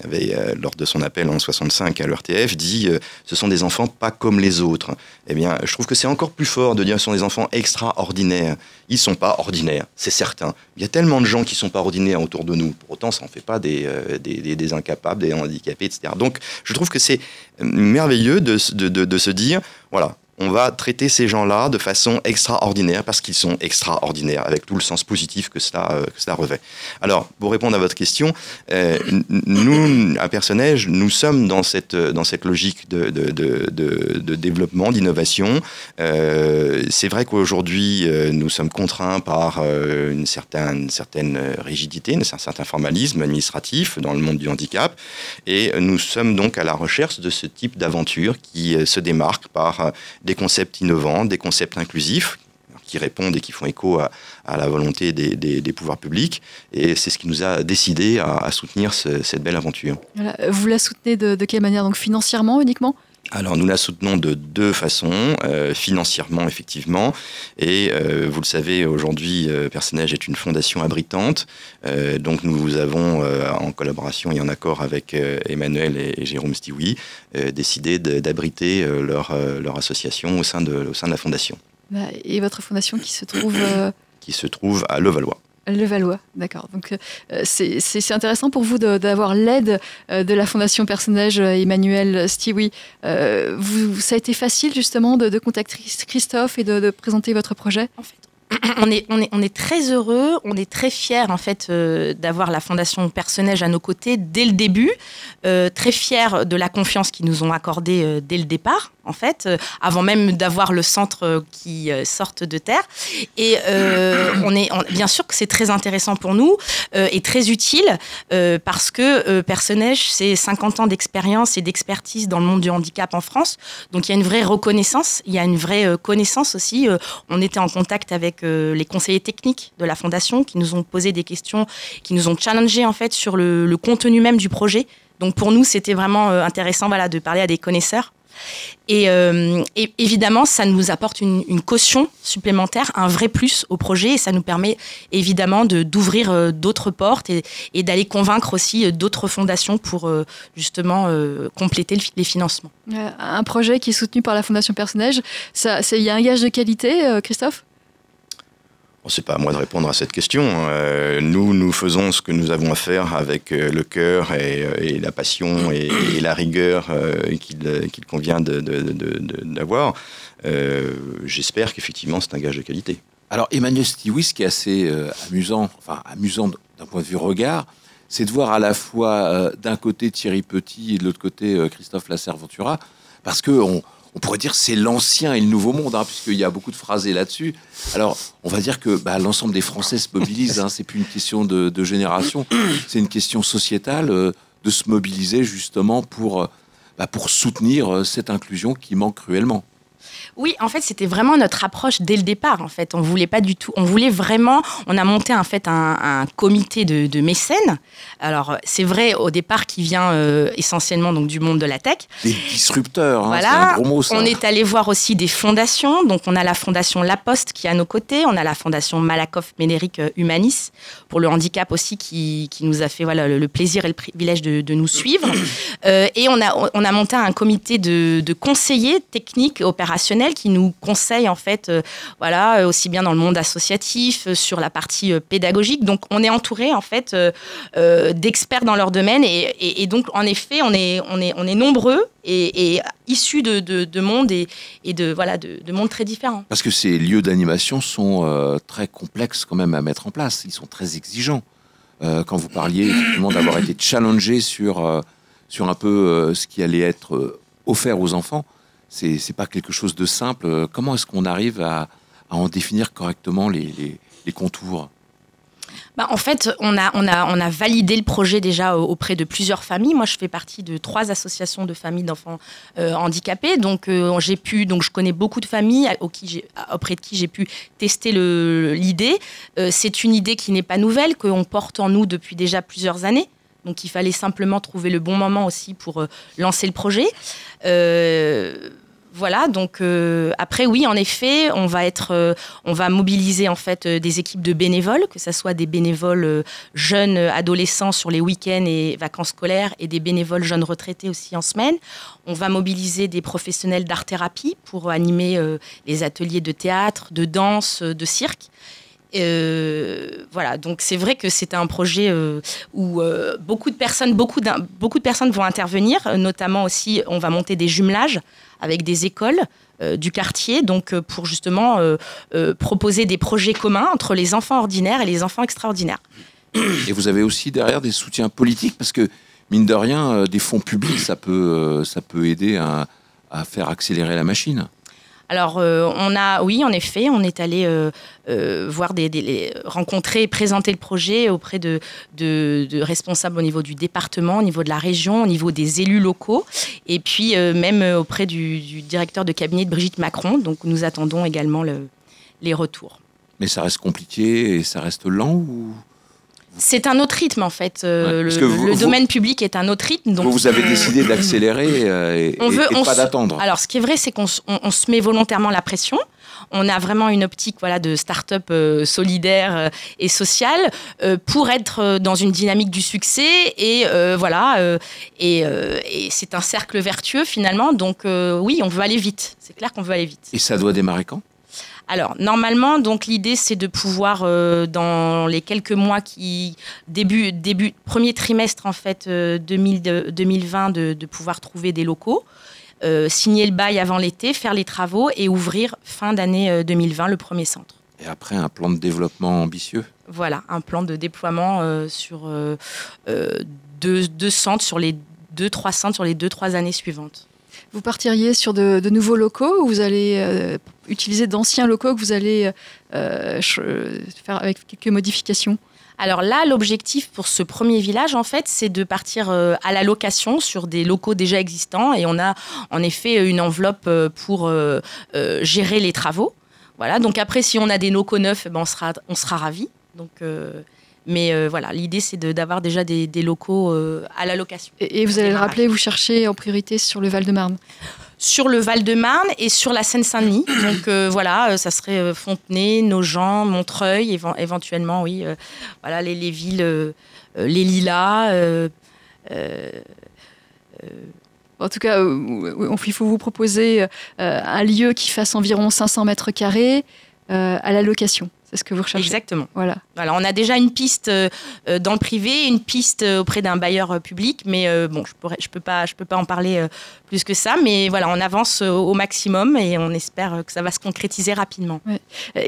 avait lors de son appel en 65 à l'ERTF, dit ce sont des enfants pas comme les autres. Eh bien, je trouve que c'est encore plus fort de dire ce sont des enfants extraordinaires. Ils sont pas ordinaires, c'est certain. Il y a tellement de gens qui sont pas ordinaires autour de nous. Pour autant, ça n'en fait pas des, euh, des, incapables, des handicapés, etc. Donc, je trouve que c'est merveilleux de, de, de se dire, voilà, on va traiter ces gens-là de façon extraordinaire parce qu'ils sont extraordinaires, avec tout le sens positif que cela, euh, que cela revêt. Alors, pour répondre à votre question, euh, nous, à Personnage, nous sommes dans cette, dans cette logique de, de, de, développement, d'innovation. Euh, c'est vrai qu'aujourd'hui, nous sommes contraints par une certaine, certaine rigidité, un certain formalisme administratif dans le monde du handicap, et nous sommes donc à la recherche de ce type d'aventure qui se démarque par des concepts innovants, des concepts inclusifs qui répondent et qui font écho à, la volonté des, pouvoirs publics. Et c'est ce qui nous a décidé à, soutenir cette belle aventure. Vous la soutenez de, de quelle manière? Donc financièrement uniquement? Alors nous la soutenons de deux façons, euh, financièrement effectivement, et euh, vous le savez aujourd'hui, euh, Personnage est une fondation abritante, donc nous avons en collaboration et en accord avec Emmanuel et, Jérôme Stiwi décidé d'abriter leur, leur association au sein, de, au sein de la fondation. Bah, et votre fondation qui se trouve Qui se trouve à Levallois. Le Valois, d'accord. Donc euh, c'est intéressant pour vous d'avoir l'aide euh, de la Fondation Personnage euh, Emmanuel Stiwi. vous, ça a été facile justement de, contacter Christophe et de, présenter votre projet? En fait, on est, on, est, très heureux, on est très fiers en fait d'avoir la Fondation Personnage à nos côtés dès le début, très fiers de la confiance qu'ils nous ont accordée dès le départ en fait, avant même d'avoir le centre qui sorte de terre. Et on est bien sûr que c'est très intéressant pour nous et très utile parce que Personnage c'est 50 ans d'expérience et d'expertise dans le monde du handicap en France, donc il y a une vraie reconnaissance, il y a une vraie connaissance aussi. on était en contact avec les conseillers techniques de la fondation qui nous ont posé des questions, qui nous ont challengé en fait sur le, contenu même du projet. Donc pour nous, c'était vraiment euh, intéressant de parler à des connaisseurs. Euh, et, évidemment, ça nous apporte une, caution supplémentaire, un vrai plus au projet, et ça nous permet évidemment d'ouvrir euh, d'autres portes et, d'aller convaincre aussi d'autres fondations pour justement compléter les financements. Un projet qui est soutenu par la Fondation Personnage, il y a un gage de qualité, Christophe? C'est pas à moi de répondre à cette question. Euh, nous, nous faisons ce que nous avons à faire avec euh, le cœur et, euh, la passion et, la rigueur qu'il convient d'avoir. J'espère qu'effectivement, c'est un gage de qualité. Alors, Emmanuel Stiwis, qui est assez amusant, enfin amusant d'un point de vue regard, c'est de voir à la fois d'un côté Thierry Petit et de l'autre côté Christophe Lasserre-Ventura, parce que on, on pourrait dire c'est l'ancien et le nouveau monde, hein, puisqu'il y a beaucoup de phrases là-dessus. Alors, on va dire que bah, l'ensemble des Français se mobilisent. Hein, c'est plus une question de, génération, c'est une question sociétale euh, de se mobiliser justement pour, euh, bah, pour soutenir euh, cette inclusion qui manque cruellement. Oui, en fait, c'était vraiment notre approche dès le départ. En fait, on voulait pas du tout. On voulait vraiment. On a monté en fait un, comité de, mécènes. Alors, c'est vrai au départ qui vient euh, essentiellement donc du monde de la tech. Des disrupteurs. Hein, voilà. Un gros mot, ça. On est allé voir aussi des fondations. Donc, on a la fondation La Poste qui est à nos côtés. On a la fondation Malakoff Ménéric euh, Humanis pour le handicap aussi qui, qui nous a fait voilà le, plaisir et le privilège de, de nous suivre. Euh, et on a on a monté un comité de, de conseillers techniques opérationnels qui nous conseille en fait, euh, voilà, euh, aussi bien dans le monde associatif, euh, sur la partie pédagogique. Donc on est entouré en fait d'experts dans leur domaine et, donc en effet on est, on est, on est nombreux et, issus de, de, mondes et, de, voilà, de, mondes très différents. Parce que ces lieux d'animation sont très complexes quand même à mettre en place. Ils sont très exigeants. quand vous parliez d'avoir été challengé sur, sur un peu ce qui allait être offert aux enfants, c'est pas quelque chose de simple. Comment est-ce qu'on arrive à, en définir correctement les, contours? Bah, en fait, on a, on, a, on a validé le projet déjà auprès de plusieurs familles. Moi, je fais partie de trois associations de familles d'enfants euh, handicapés. Donc, euh, j'ai pu, donc, je connais beaucoup de familles auprès de qui j'ai pu tester l'idée. Euh, c'est une idée qui n'est pas nouvelle, qu'on porte en nous depuis déjà plusieurs années. Donc il fallait simplement trouver le bon moment aussi pour euh, lancer le projet. Euh, voilà, donc euh, après oui, en effet, on va être, on mobiliser en fait des équipes de bénévoles, que ce soit des bénévoles jeunes adolescents sur les week-ends et vacances scolaires et des bénévoles jeunes retraités aussi en semaine. On va mobiliser des professionnels d'art-thérapie pour animer les ateliers de théâtre, de danse, de cirque. Euh, voilà, donc c'est vrai que c'est un projet euh, où euh, beaucoup de personnes, beaucoup, de personnes vont intervenir. Notamment aussi, on va monter des jumelages avec des écoles du quartier, donc pour justement proposer des projets communs entre les enfants ordinaires et les enfants extraordinaires. Et vous avez aussi derrière des soutiens politiques parce que mine de rien, des fonds publics, ça peut, ça peut aider à faire accélérer la machine. Alors, euh, on a, oui, en effet, on est allé euh, euh, voir rencontrer, présenter le projet auprès de, responsables au niveau du département, au niveau de la région, au niveau des élus locaux, et puis même auprès du, directeur de cabinet de Brigitte Macron. Donc, nous attendons également les retours. Mais ça reste compliqué et ça reste lent c'est un autre rythme en fait. Euh, le, domaine public est un autre rythme. Donc vous, avez décidé d'accélérer euh, et, on veut, pas d'attendre. Alors ce qui est vrai, c'est qu'on se met volontairement la pression. On a vraiment une optique voilà, de start-up euh, solidaire et sociale pour être dans une dynamique du succès. Et voilà, et, et c'est un cercle vertueux finalement. Donc oui, on veut aller vite. C'est clair qu'on veut aller vite. Et ça doit démarrer quand? Alors, normalement, donc l'idée, c'est de pouvoir, euh, dans les quelques mois qui. Début, début premier trimestre, en fait, 2020, euh, de, pouvoir trouver des locaux. Euh, signer le bail avant l'été, faire les travaux et ouvrir fin d'année 2020 le premier centre. Et après, un plan de développement ambitieux Voilà, un plan de déploiement sur deux, centres, sur les deux, trois centres sur les deux, trois années suivantes. Vous partiriez sur de, nouveaux locaux ou vous allez euh, utiliser d'anciens locaux que vous allez euh, faire avec quelques modifications? Alors là, l'objectif pour ce premier village, en fait, c'est de partir euh, à la location sur des locaux déjà existants et on a en effet une enveloppe pour gérer les travaux. Voilà. Donc après, si on a des locaux neufs, ben on sera on sera ravis. Donc mais euh, voilà, l'idée, c'est d'avoir déjà des, locaux euh, à la location. Et, vous allez le rappeler, vous cherchez en priorité sur le Val-de-Marne sur le Val-de-Marne et sur la Seine-Saint-Denis. Donc euh, voilà, ça serait Fontenay, Nogent, Montreuil, éventuellement, oui. voilà, les, les villes, les Lilas. en tout cas, il faut vous proposer un lieu qui fasse environ 500 mètres carrés à la location. C'est ce que vous recherchez. Exactement. Voilà. Voilà, on a déjà une piste euh, euh, dans le privé, une piste euh, auprès d'un bailleur public, mais bon, je je peux pas, je peux pas en parler plus que ça, mais voilà, on avance au maximum et on espère que ça va se concrétiser rapidement.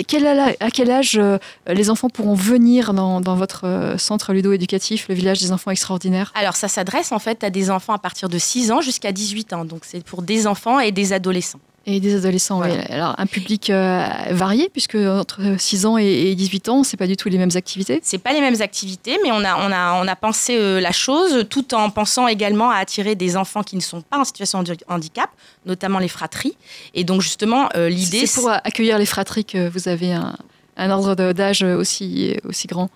Quel, à quel âge les enfants pourront venir dans, dans votre centre ludo-éducatif, le village des enfants extraordinaires? Alors, ça s'adresse en fait à des enfants à partir de 6 ans jusqu'à 18 ans, donc c'est pour des enfants et des adolescents. Et des adolescents, Voilà. oui. Alors, un public euh, varié, puisque entre 6 ans et, et 18 ans, c'est pas du tout les mêmes activités. C'est pas les mêmes activités, mais on a, on a, on a pensé euh, la chose tout en pensant également à attirer des enfants qui ne sont pas en situation de handicap, notamment les fratries. Et donc justement, euh, l'idée, C'est pour accueillir les fratries que vous avez un, un ordre d'âge aussi, aussi grand.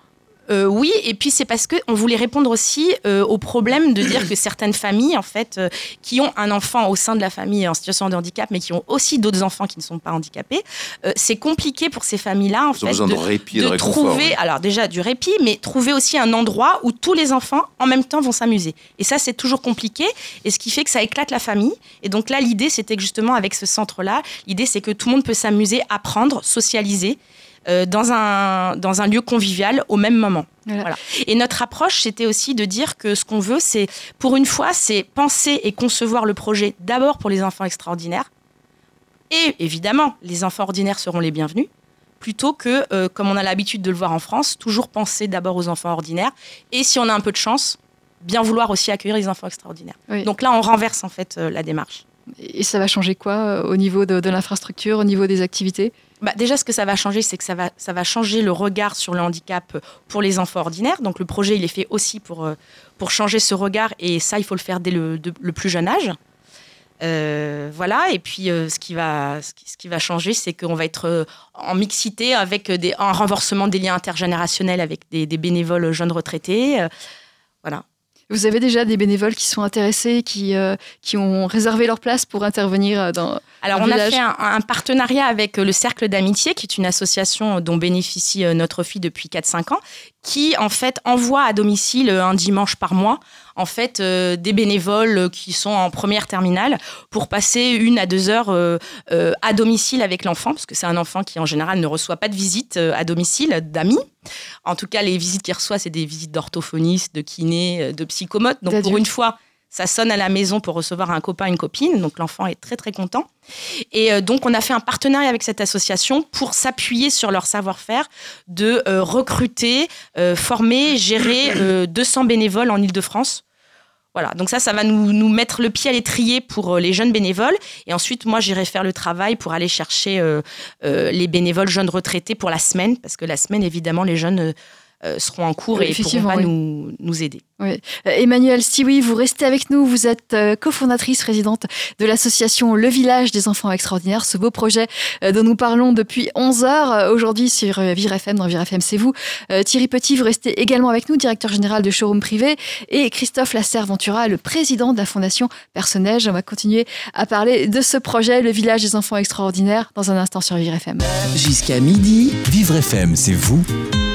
Euh, oui, et puis c'est parce qu'on voulait répondre aussi euh, au problème de dire que certaines familles, en fait, euh, qui ont un enfant au sein de la famille en situation de handicap, mais qui ont aussi d'autres enfants qui ne sont pas handicapés, c'est compliqué pour ces familles-là, en Ils ont fait, besoin de, de répit de, de trouver, ouais. alors déjà du répit, mais trouver aussi un endroit où tous les enfants en même temps vont s'amuser. Et ça, c'est toujours compliqué, et ce qui fait que ça éclate la famille. Et donc là, l'idée, c'était que justement avec ce centre-là, l'idée, c'est que tout le monde peut s'amuser, apprendre, socialiser. Euh, dans, un, dans un lieu convivial au même moment. Voilà. Voilà. Et notre approche, c'était aussi de dire que ce qu'on veut, c'est, pour une fois, c'est penser et concevoir le projet d'abord pour les enfants extraordinaires. Et évidemment, les enfants ordinaires seront les bienvenus, plutôt que, euh, comme on a l'habitude de le voir en France, toujours penser d'abord aux enfants ordinaires. Et si on a un peu de chance, bien vouloir aussi accueillir les enfants extraordinaires. Oui. Donc là, on renverse en fait euh, la démarche. Et ça va changer quoi euh, au niveau de, de l'infrastructure, au niveau des activités? Bah, déjà, ce que ça va changer, c'est que ça va, ça va changer le regard sur le handicap pour les enfants ordinaires. Donc, le projet, il est fait aussi pour, euh, pour changer ce regard. Et ça, il faut le faire dès le, plus jeune âge. Euh, voilà. Et puis, euh, ce, qui va, ce, qui, va changer, c'est qu'on va être en mixité avec des, un renforcement des liens intergénérationnels avec des bénévoles jeunes retraités. Vous avez déjà des bénévoles qui sont intéressés, qui, euh, qui ont réservé leur place pour intervenir euh, dans. Alors, on a fait un, un partenariat avec euh, le Cercle d'amitié, qui est une association dont bénéficie notre fille depuis 4-5 ans, qui, en fait, envoie à domicile un dimanche par mois, en fait, euh, des bénévoles euh, qui sont en première terminale pour passer une à deux heures euh, euh, à domicile avec l'enfant, parce que c'est un enfant qui, en général, ne reçoit pas de visite à domicile d'amis. En tout cas, les visites qu'il reçoit, c'est des visites d'orthophonistes, de kinés, de psychomotes. Donc, pour une fois, ça sonne à la maison pour recevoir un copain, une copine. Donc, l'enfant est très, très content. Et euh, donc, on a fait un partenariat avec cette association pour s'appuyer sur leur savoir-faire de euh, recruter, euh, former, gérer euh, 200 bénévoles en Ile-de-France. Voilà, donc ça, ça va nous, nous mettre le pied à l'étrier pour les jeunes bénévoles. Et ensuite, moi, j'irai faire le travail pour aller chercher les bénévoles jeunes retraités pour la semaine, parce que la semaine, évidemment, les jeunes seront en cours Oui, et pourront effectivement, pas oui. nous, nous aider. Oui. Euh, Emmanuel Stiwi, vous restez avec nous. Vous êtes euh, cofondatrice, présidente de l'association Le Village des Enfants Extraordinaires, ce beau projet euh, dont nous parlons depuis 11 heures euh, aujourd'hui sur euh, Vivre FM. Dans Vivre FM, c'est vous. Euh, Thierry Petit, vous restez également avec nous, directeur général de Showroom Privé. Et Christophe Lasserre-Ventura, le président de la Fondation Personnage. On va continuer à parler de ce projet, Le Village des Enfants Extraordinaires, dans un instant sur Vivre FM. Jusqu'à midi, Vivre FM, c'est vous,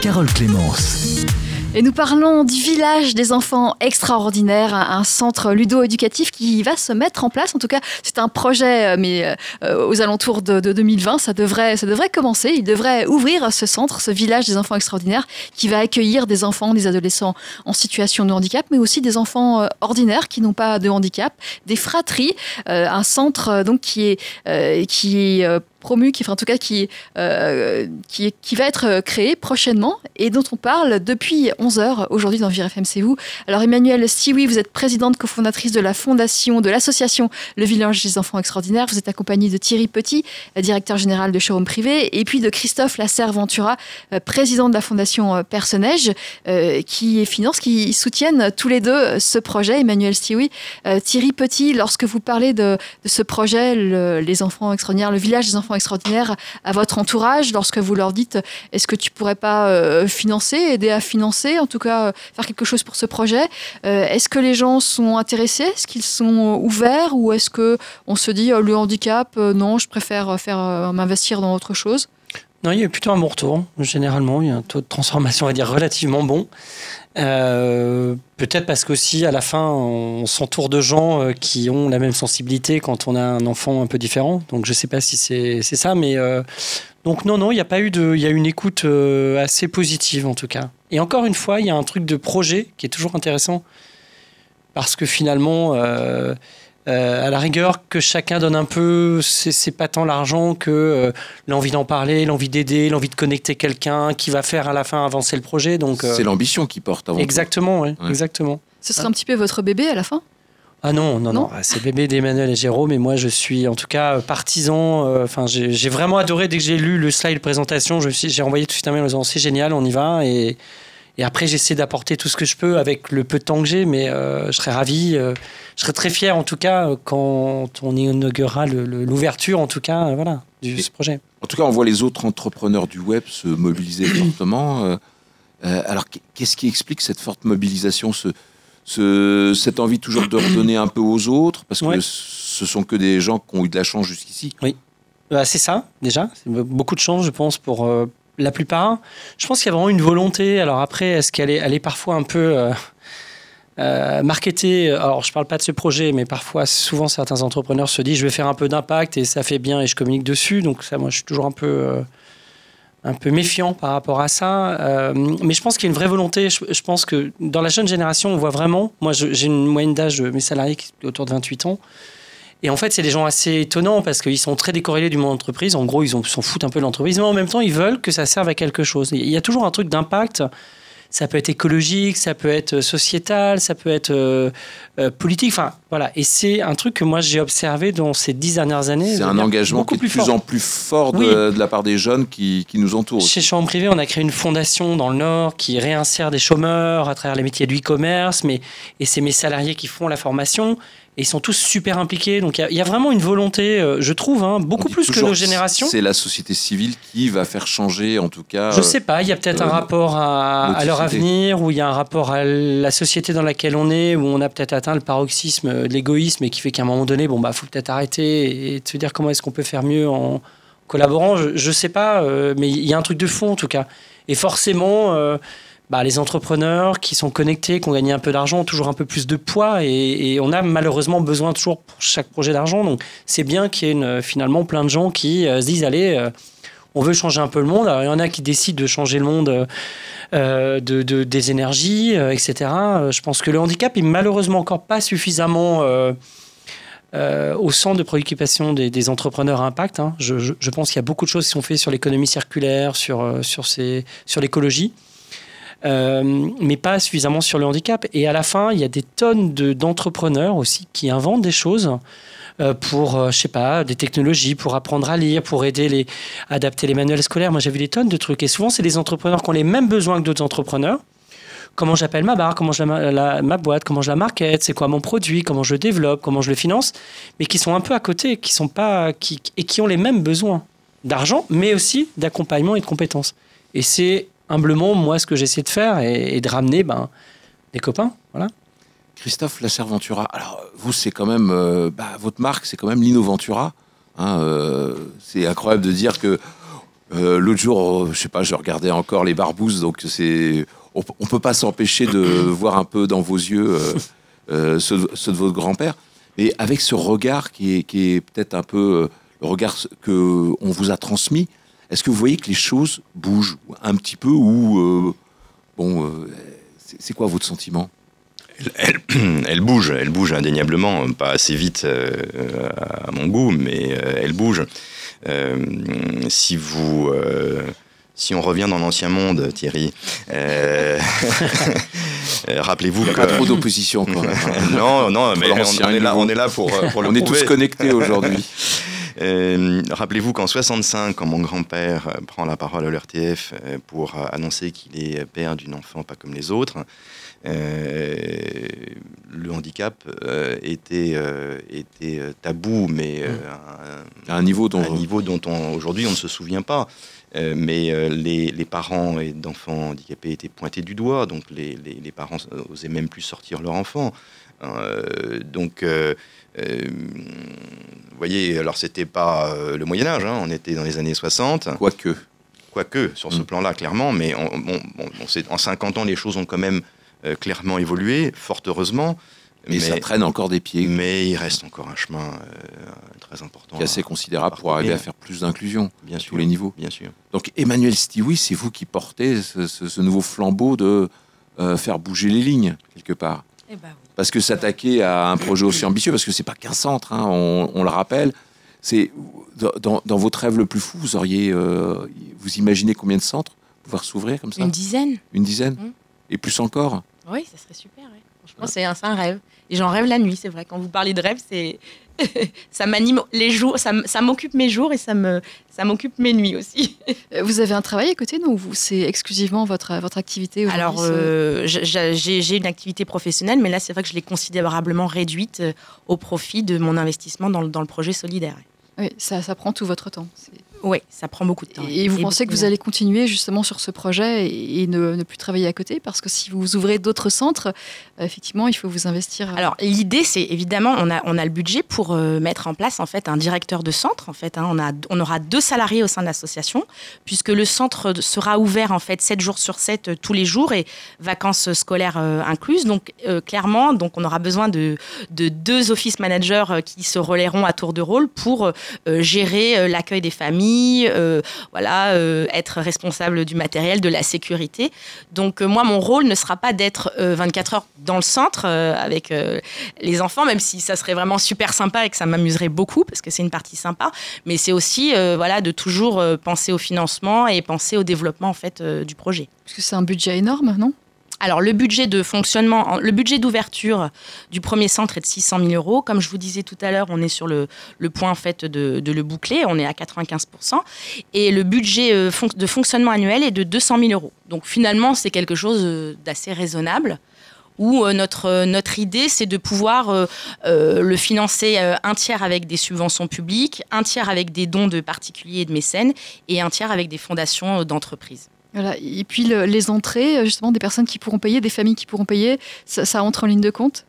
Carole Clémence. Et nous parlons du village des enfants extraordinaires, un centre ludo-éducatif qui va se mettre en place. En tout cas, c'est un projet, euh, mais euh, aux alentours de, de 2020, ça devrait, ça devrait commencer. Il devrait ouvrir ce centre, ce village des enfants extraordinaires, qui va accueillir des enfants, des adolescents en situation de handicap, mais aussi des enfants euh, ordinaires qui n'ont pas de handicap, des fratries, un centre donc qui est, qui est promu, qui, enfin, en tout cas qui, euh, qui, va être euh, créé prochainement et dont on parle depuis 11 heures aujourd'hui dans Vire FM, c'est vous. Alors Emmanuel Stiwi, vous êtes présidente cofondatrice de la fondation, de l'association Le Village des Enfants Extraordinaires. Vous êtes accompagnée de Thierry Petit, euh, directeur général de Showroom Privé, et puis de Christophe Lasserre-Ventura, président de la fondation Personnage, qui finance, qui soutiennent tous les deux ce projet. Emmanuel euh, Thierry Petit, lorsque vous parlez de, de ce projet, le- les enfants extraordinaires, le village des enfants extraordinaires, à votre entourage, lorsque vous leur dites est-ce que tu pourrais pas euh, financer, aider à financer, en tout cas euh, faire quelque chose pour ce projet? Euh, Est-ce que les gens sont intéressés? Est-ce qu'ils sont euh, ouverts? Ou est-ce que on se dit euh, le handicap, euh, non, je préfère euh, faire euh, m'investir dans autre chose? Non, il y a plutôt un bon retour. Généralement, il y a un taux de transformation, on va dire, relativement bon. Euh, Peut-être parce qu'aussi, à la fin, on s'entoure de gens euh, qui ont la même sensibilité quand on a un enfant un peu différent. Donc, je ne sais pas si c'est ça, mais euh, donc non, non, il n'y a pas eu de, il y a une écoute assez positive en tout cas. Et encore une fois, il y a un truc de projet qui est toujours intéressant parce que finalement. Euh, à la rigueur, que chacun donne un peu, c'est pas tant l'argent que euh, l'envie d'en parler, l'envie d'aider, l'envie de connecter quelqu'un qui va faire à la fin avancer le projet. Donc, euh, C'est l'ambition qui porte avant tout. exactement, ouais, Ouais. exactement. Ce sera un petit peu votre bébé à la fin? Ah non, non, non, Non c'est bébé d'Emmanuel et Jérôme, et moi je suis en tout cas partisan. Enfin, j'ai j'ai vraiment adoré dès que j'ai lu le slide présentation. J'ai envoyé tout de suite un mail en disant c'est génial, on y va. Et, et après, j'essaie d'apporter tout ce que je peux avec le peu de temps que j'ai, mais euh, je serais ravi. euh, je serais très fier en tout cas euh, quand on inaugurera l'ouverture, en tout cas, voilà, du Et- ce projet. En tout cas, on voit les autres entrepreneurs du web se mobiliser fortement. Alors, qu- qu'est-ce qui explique cette forte mobilisation, ce, ce- cette envie toujours de redonner un peu aux autres? Parce que Ouais. ce sont que des gens qui ont eu de la chance jusqu'ici. Bah, c'est ça, déjà. Beaucoup de chance, je pense, pour la plupart. Je pense qu'il y a vraiment une volonté. Alors après, est-ce qu'elle est, elle est parfois un peu euh, euh, marketée? Alors, je parle pas de ce projet, mais parfois, souvent, certains entrepreneurs se disent je vais faire un peu d'impact et ça fait bien et je communique dessus. Donc, ça, moi, je suis toujours un peu. euh, un peu méfiant par rapport à ça. Mais je pense qu'il y a une vraie volonté. Je, je pense que dans la jeune génération, on voit vraiment. Moi, j'ai une moyenne d'âge de mes salariés qui est autour de 28 ans. Et en fait, c'est des gens assez étonnants parce qu'ils sont très décorrélés du monde d'entreprise. En gros, ils s'en foutent un peu de l'entreprise, mais en même temps, ils veulent que ça serve à quelque chose. Il y a toujours un truc d'impact. Ça peut être écologique, ça peut être sociétal, ça peut être euh, euh, politique. Enfin, voilà. Et c'est un truc que moi, j'ai observé dans ces dix dernières années. C'est un engagement qui est de plus en plus fort de, Oui. de la part des jeunes qui, qui nous entourent. Chez Chambre Privé, on a créé une fondation dans le Nord qui réinsère des chômeurs à travers les métiers du e-commerce, mais et c'est mes salariés qui font la formation. Et ils sont tous super impliqués. Donc il y a- il y, a vraiment une volonté, euh, je trouve, hein, beaucoup plus que nos générations. C'est la société civile qui va faire changer, en tout cas. Je sais pas, il y a peut-être euh, un rapport à, à leur avenir, ou il y a un rapport à la société dans laquelle on est, où on a peut-être atteint le paroxysme de l'égoïsme et qui fait qu'à un moment donné, bon, bah, faut peut-être arrêter et se dire comment est-ce qu'on peut faire mieux en collaborant. Je, je sais pas, euh, mais il y a un truc de fond en tout cas. Et forcément, euh, bah, les entrepreneurs qui sont connectés, qui ont gagné un peu d'argent, ont toujours un peu plus de poids et, on a malheureusement besoin toujours pour chaque projet d'argent. Donc c'est bien qu'il y ait finalement plein de gens qui euh, se disent allez, euh, on veut changer un peu le monde. Il y en a qui décident de changer le monde. euh, euh, de, de- des énergies, euh, etc. Je pense que le handicap est malheureusement encore pas suffisamment au centre de préoccupation des, entrepreneurs à impact. hein. Je, pense qu'il y a beaucoup de choses qui sont faites sur l'économie circulaire, sur, sur, ces- sur l'écologie. Mais pas suffisamment sur le handicap. Et à la fin, il y a des tonnes de- d'entrepreneurs aussi qui inventent des choses pour, euh, je sais pas, des technologies, pour apprendre à lire, pour aider les, adapter les manuels scolaires. Moi, j'ai vu des tonnes de trucs. Et souvent, c'est des entrepreneurs qui ont les mêmes besoins que d'autres entrepreneurs. Comment j'appelle ma barre, comment je la, la- ma boîte, comment je la market, c'est quoi mon produit, comment je le développe, comment je le finance, mais qui sont un peu à côté, qui sont pas, qui, et qui ont les mêmes besoins d'argent, mais aussi d'accompagnement et de compétences. Et c'est humblement moi ce que j'essaie de faire et, et de ramener ben, des copains, voilà. Christophe Lasserventura, alors vous, c'est quand même, euh, bah, votre marque, c'est quand même l'Innoventura. Hein, euh, c'est incroyable de dire que euh, l'autre jour, euh, je sais pas, je regardais encore les barbouzes, donc c'est, on, on peut pas s'empêcher de voir un peu dans vos yeux ceux, de- ceux de votre grand-père, mais avec ce regard qui est, qui est peut-être un peu le regard que on vous a transmis. Est-ce que vous voyez que les choses bougent un petit peu ou bon, c'est quoi votre sentiment? Elle, bouge, elle bouge indéniablement, pas assez vite euh, à mon goût, mais euh, elle bouge. Euh, si vous, si on revient dans l'ancien monde, Thierry, rappelez-vous que pas trop d'opposition non, non, mais on, est là, on est là pour, pour le On est tous connectés aujourd'hui. Euh, Rappelez-vous qu'en 65, quand mon grand-père prend la parole à l'RTF pour annoncer qu'il est père d'une enfant pas comme les autres, le handicap euh, était, euh, était euh, tabou, mais euh, un- À un niveau dont un niveau dont on, aujourd'hui on ne se souvient pas. Euh, mais euh, les, les parents d'enfants handicapés étaient pointés du doigt, donc les, les- les parents osaient même plus sortir leur enfant. Euh, donc, euh, euh, vous voyez, alors c'était pas euh, le Moyen Âge, hein, on était dans les années 60, quoique. quoique sur ce Mm. plan-là, clairement, mais on- bon, c'est- en 50 ans, les choses ont quand même euh, clairement évolué, fort heureusement. Mais, ça traîne encore des pieds mais il reste encore un chemin euh, très important. qui est assez à- considérable pour arriver à faire plus d'inclusion bien à sûr, tous les niveaux. Bien sûr. Donc Emmanuel Stiwi, c'est vous qui portez ce, ce- ce nouveau flambeau de euh, faire bouger les lignes quelque part. Eh ben oui. Parce que s'attaquer à un projet aussi ambitieux, parce que c'est pas qu'un centre, hein, on, on le rappelle, c'est dans, dans- votre rêve le plus fou, vous auriez, euh, vous imaginez combien de centres pouvoir s'ouvrir comme ça? Une dizaine Une dizaine? Mm. Et plus encore? Oui, ça serait super. ouais. Franchement, c'est un, c'est un rêve. Et j'en rêve la nuit, c'est vrai. Quand vous parlez de rêve, c'est ça m'anime les jours, ça, m'occupe mes jours et ça me ça m'occupe mes nuits aussi. Euh, Vous avez un travail à côté, non C'est exclusivement votre, votre activité Alors, euh, j'ai une activité professionnelle, mais là, c'est vrai que je l'ai considérablement réduite euh, au profit de mon investissement dans le, dans le projet solidaire. Oui, ça, ça prend tout votre temps. Oui, ça prend beaucoup de temps. Et vous pensez que vous allez continuer justement sur ce projet et, et ne, ne plus travailler à côté? Parce que si vous ouvrez d'autres centres, euh, effectivement, il faut vous investir. Alors l'idée, c'est évidemment, on a, on a le budget pour euh, mettre en place en fait un directeur de centre. En fait, hein. on, a, on aura deux salariés au sein de l'association, puisque le centre sera ouvert en fait 7 jours sur 7 euh, tous les jours et vacances scolaires euh, incluses. Donc euh, clairement, donc on aura besoin de, de deux office managers euh, qui se relayeront à tour de rôle pour euh, gérer euh, l'accueil des familles, euh, voilà, euh, être responsable du matériel, de la sécurité. Donc euh, moi, mon rôle ne sera pas d'être euh, 24 heures dans le centre avec les enfants, même si ça serait vraiment super sympa et que ça m'amuserait beaucoup parce que c'est une partie sympa. Mais c'est aussi voilà de toujours penser au financement et penser au développement en fait du projet. Parce que c'est un budget énorme, non? Alors, le budget de fonctionnement, en- le budget d'ouverture du premier centre est de 600 000 euros. Comme je vous disais tout à l'heure, on est sur le, point de, le boucler. On est à 95% Et le budget euh, de fonctionnement annuel est de 200 000 euros. Donc, finalement, c'est quelque chose euh, d'assez raisonnable. Où euh, notre, idée, c'est de pouvoir le financer un tiers avec des subventions publiques, un tiers avec des dons de particuliers et de mécènes, et un tiers avec des fondations d'entreprises. Voilà. Et puis le- les entrées, euh, justement, des personnes qui pourront payer, des familles qui pourront payer, ça, ça entre en ligne de compte?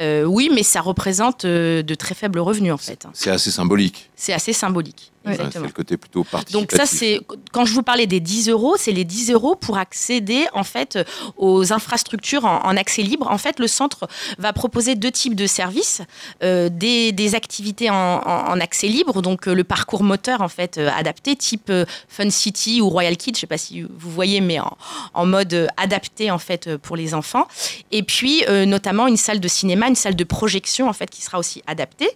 Euh, oui, mais ça représente euh, de très faibles revenus en fait. C'est assez symbolique. C'est assez symbolique. Ouais. C'est le côté plutôt participatif. Donc ça, c'est quand je vous parlais des 10 euros, c'est les 10 euros pour accéder en fait aux infrastructures en, en accès libre. En fait, le centre va proposer deux types de services, euh, des, des activités en, en- en accès libre, donc euh, le parcours moteur en fait euh, adapté, type euh, Fun City ou Royal Kids, je sais pas si vous voyez, mais en, en mode adapté en fait euh, pour les enfants. Et puis euh, notamment une salle de cinéma, une salle de projection en fait qui sera aussi adaptée.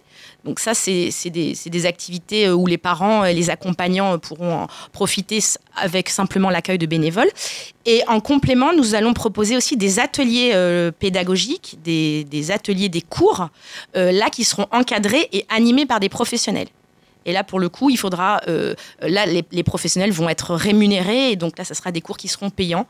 Donc ça, c'est des, activités euh, où les parents et les accompagnants euh, pourront en profiter avec simplement l'accueil de bénévoles. Et en complément, nous allons proposer aussi des ateliers euh, pédagogiques, des, ateliers, des cours, là qui seront encadrés et animés par des professionnels. Et là, pour le coup, il faudra, là, les, professionnels vont être rémunérés, et donc là, ce sera des cours qui seront payants.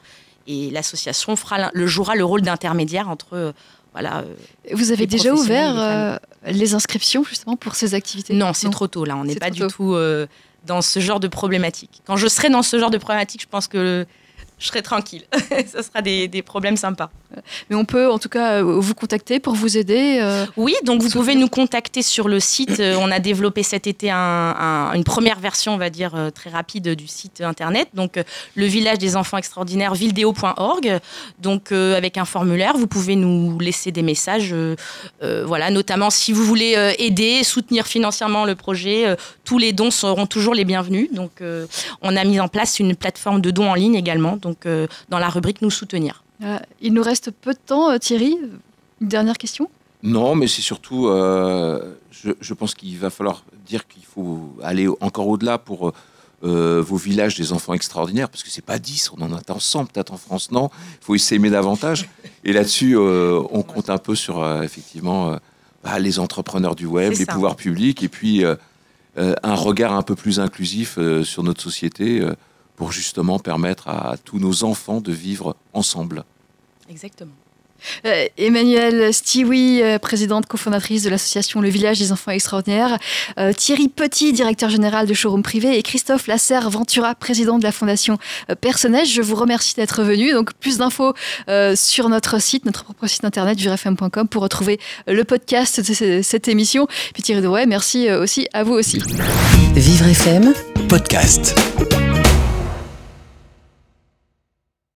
Et l'association le jouera le rôle d'intermédiaire entre, voilà. euh, Vous avez déjà ouvert euh, les inscriptions justement pour ces activités? Non, c'est trop tôt là. On n'est pas du tôt. tout euh, dans ce genre de problématique. Quand je serai dans ce genre de problématique, je pense que je serai tranquille. Ça sera des, des problèmes sympas. Mais on peut en tout cas euh, vous contacter pour vous aider. euh, Oui, donc vous pouvez nous contacter sur le site. Euh, On a développé cet été un- un- une première version, on va dire, très rapide du site internet. Donc, le village des enfants extraordinaires, vildeo.org. Donc, euh, avec un formulaire, vous pouvez nous laisser des messages. euh, voilà, notamment si vous voulez aider, soutenir financièrement le projet, tous les dons seront toujours les bienvenus. Donc, on a mis en place une plateforme de dons en ligne également. Donc, euh, dans la rubrique Nous soutenir. voilà. Il nous reste peu de temps, euh, Thierry. Une dernière question? Non, mais c'est surtout, euh, je, je pense qu'il va falloir dire qu'il faut aller encore au-delà pour euh, euh, vos villages des enfants extraordinaires, parce que c'est pas 10, on en attend 100 peut-être en France, non? Il faut s'aimer davantage. Et là-dessus, euh, on compte un peu sur, euh, effectivement, euh, bah, les entrepreneurs du web, les pouvoirs publics, et puis euh, euh, un regard un peu plus inclusif euh, sur notre société euh, pour justement permettre à tous nos enfants de vivre ensemble. Exactement. Euh, Emmanuelle Stiwi, euh, présidente cofondatrice de l'association Le Village des Enfants Extraordinaires, euh, Thierry Petit, directeur général de Showroom Privé, et Christophe Lasserre Ventura, président de la fondation euh, Personnage. Je vous remercie d'être venus. Donc plus d'infos euh, sur notre site, notre propre site internet, virefm.com, pour retrouver le podcast de ce- cette émission. Puis Thierry Drouet, merci euh, aussi à vous aussi. Vivre FM Podcast.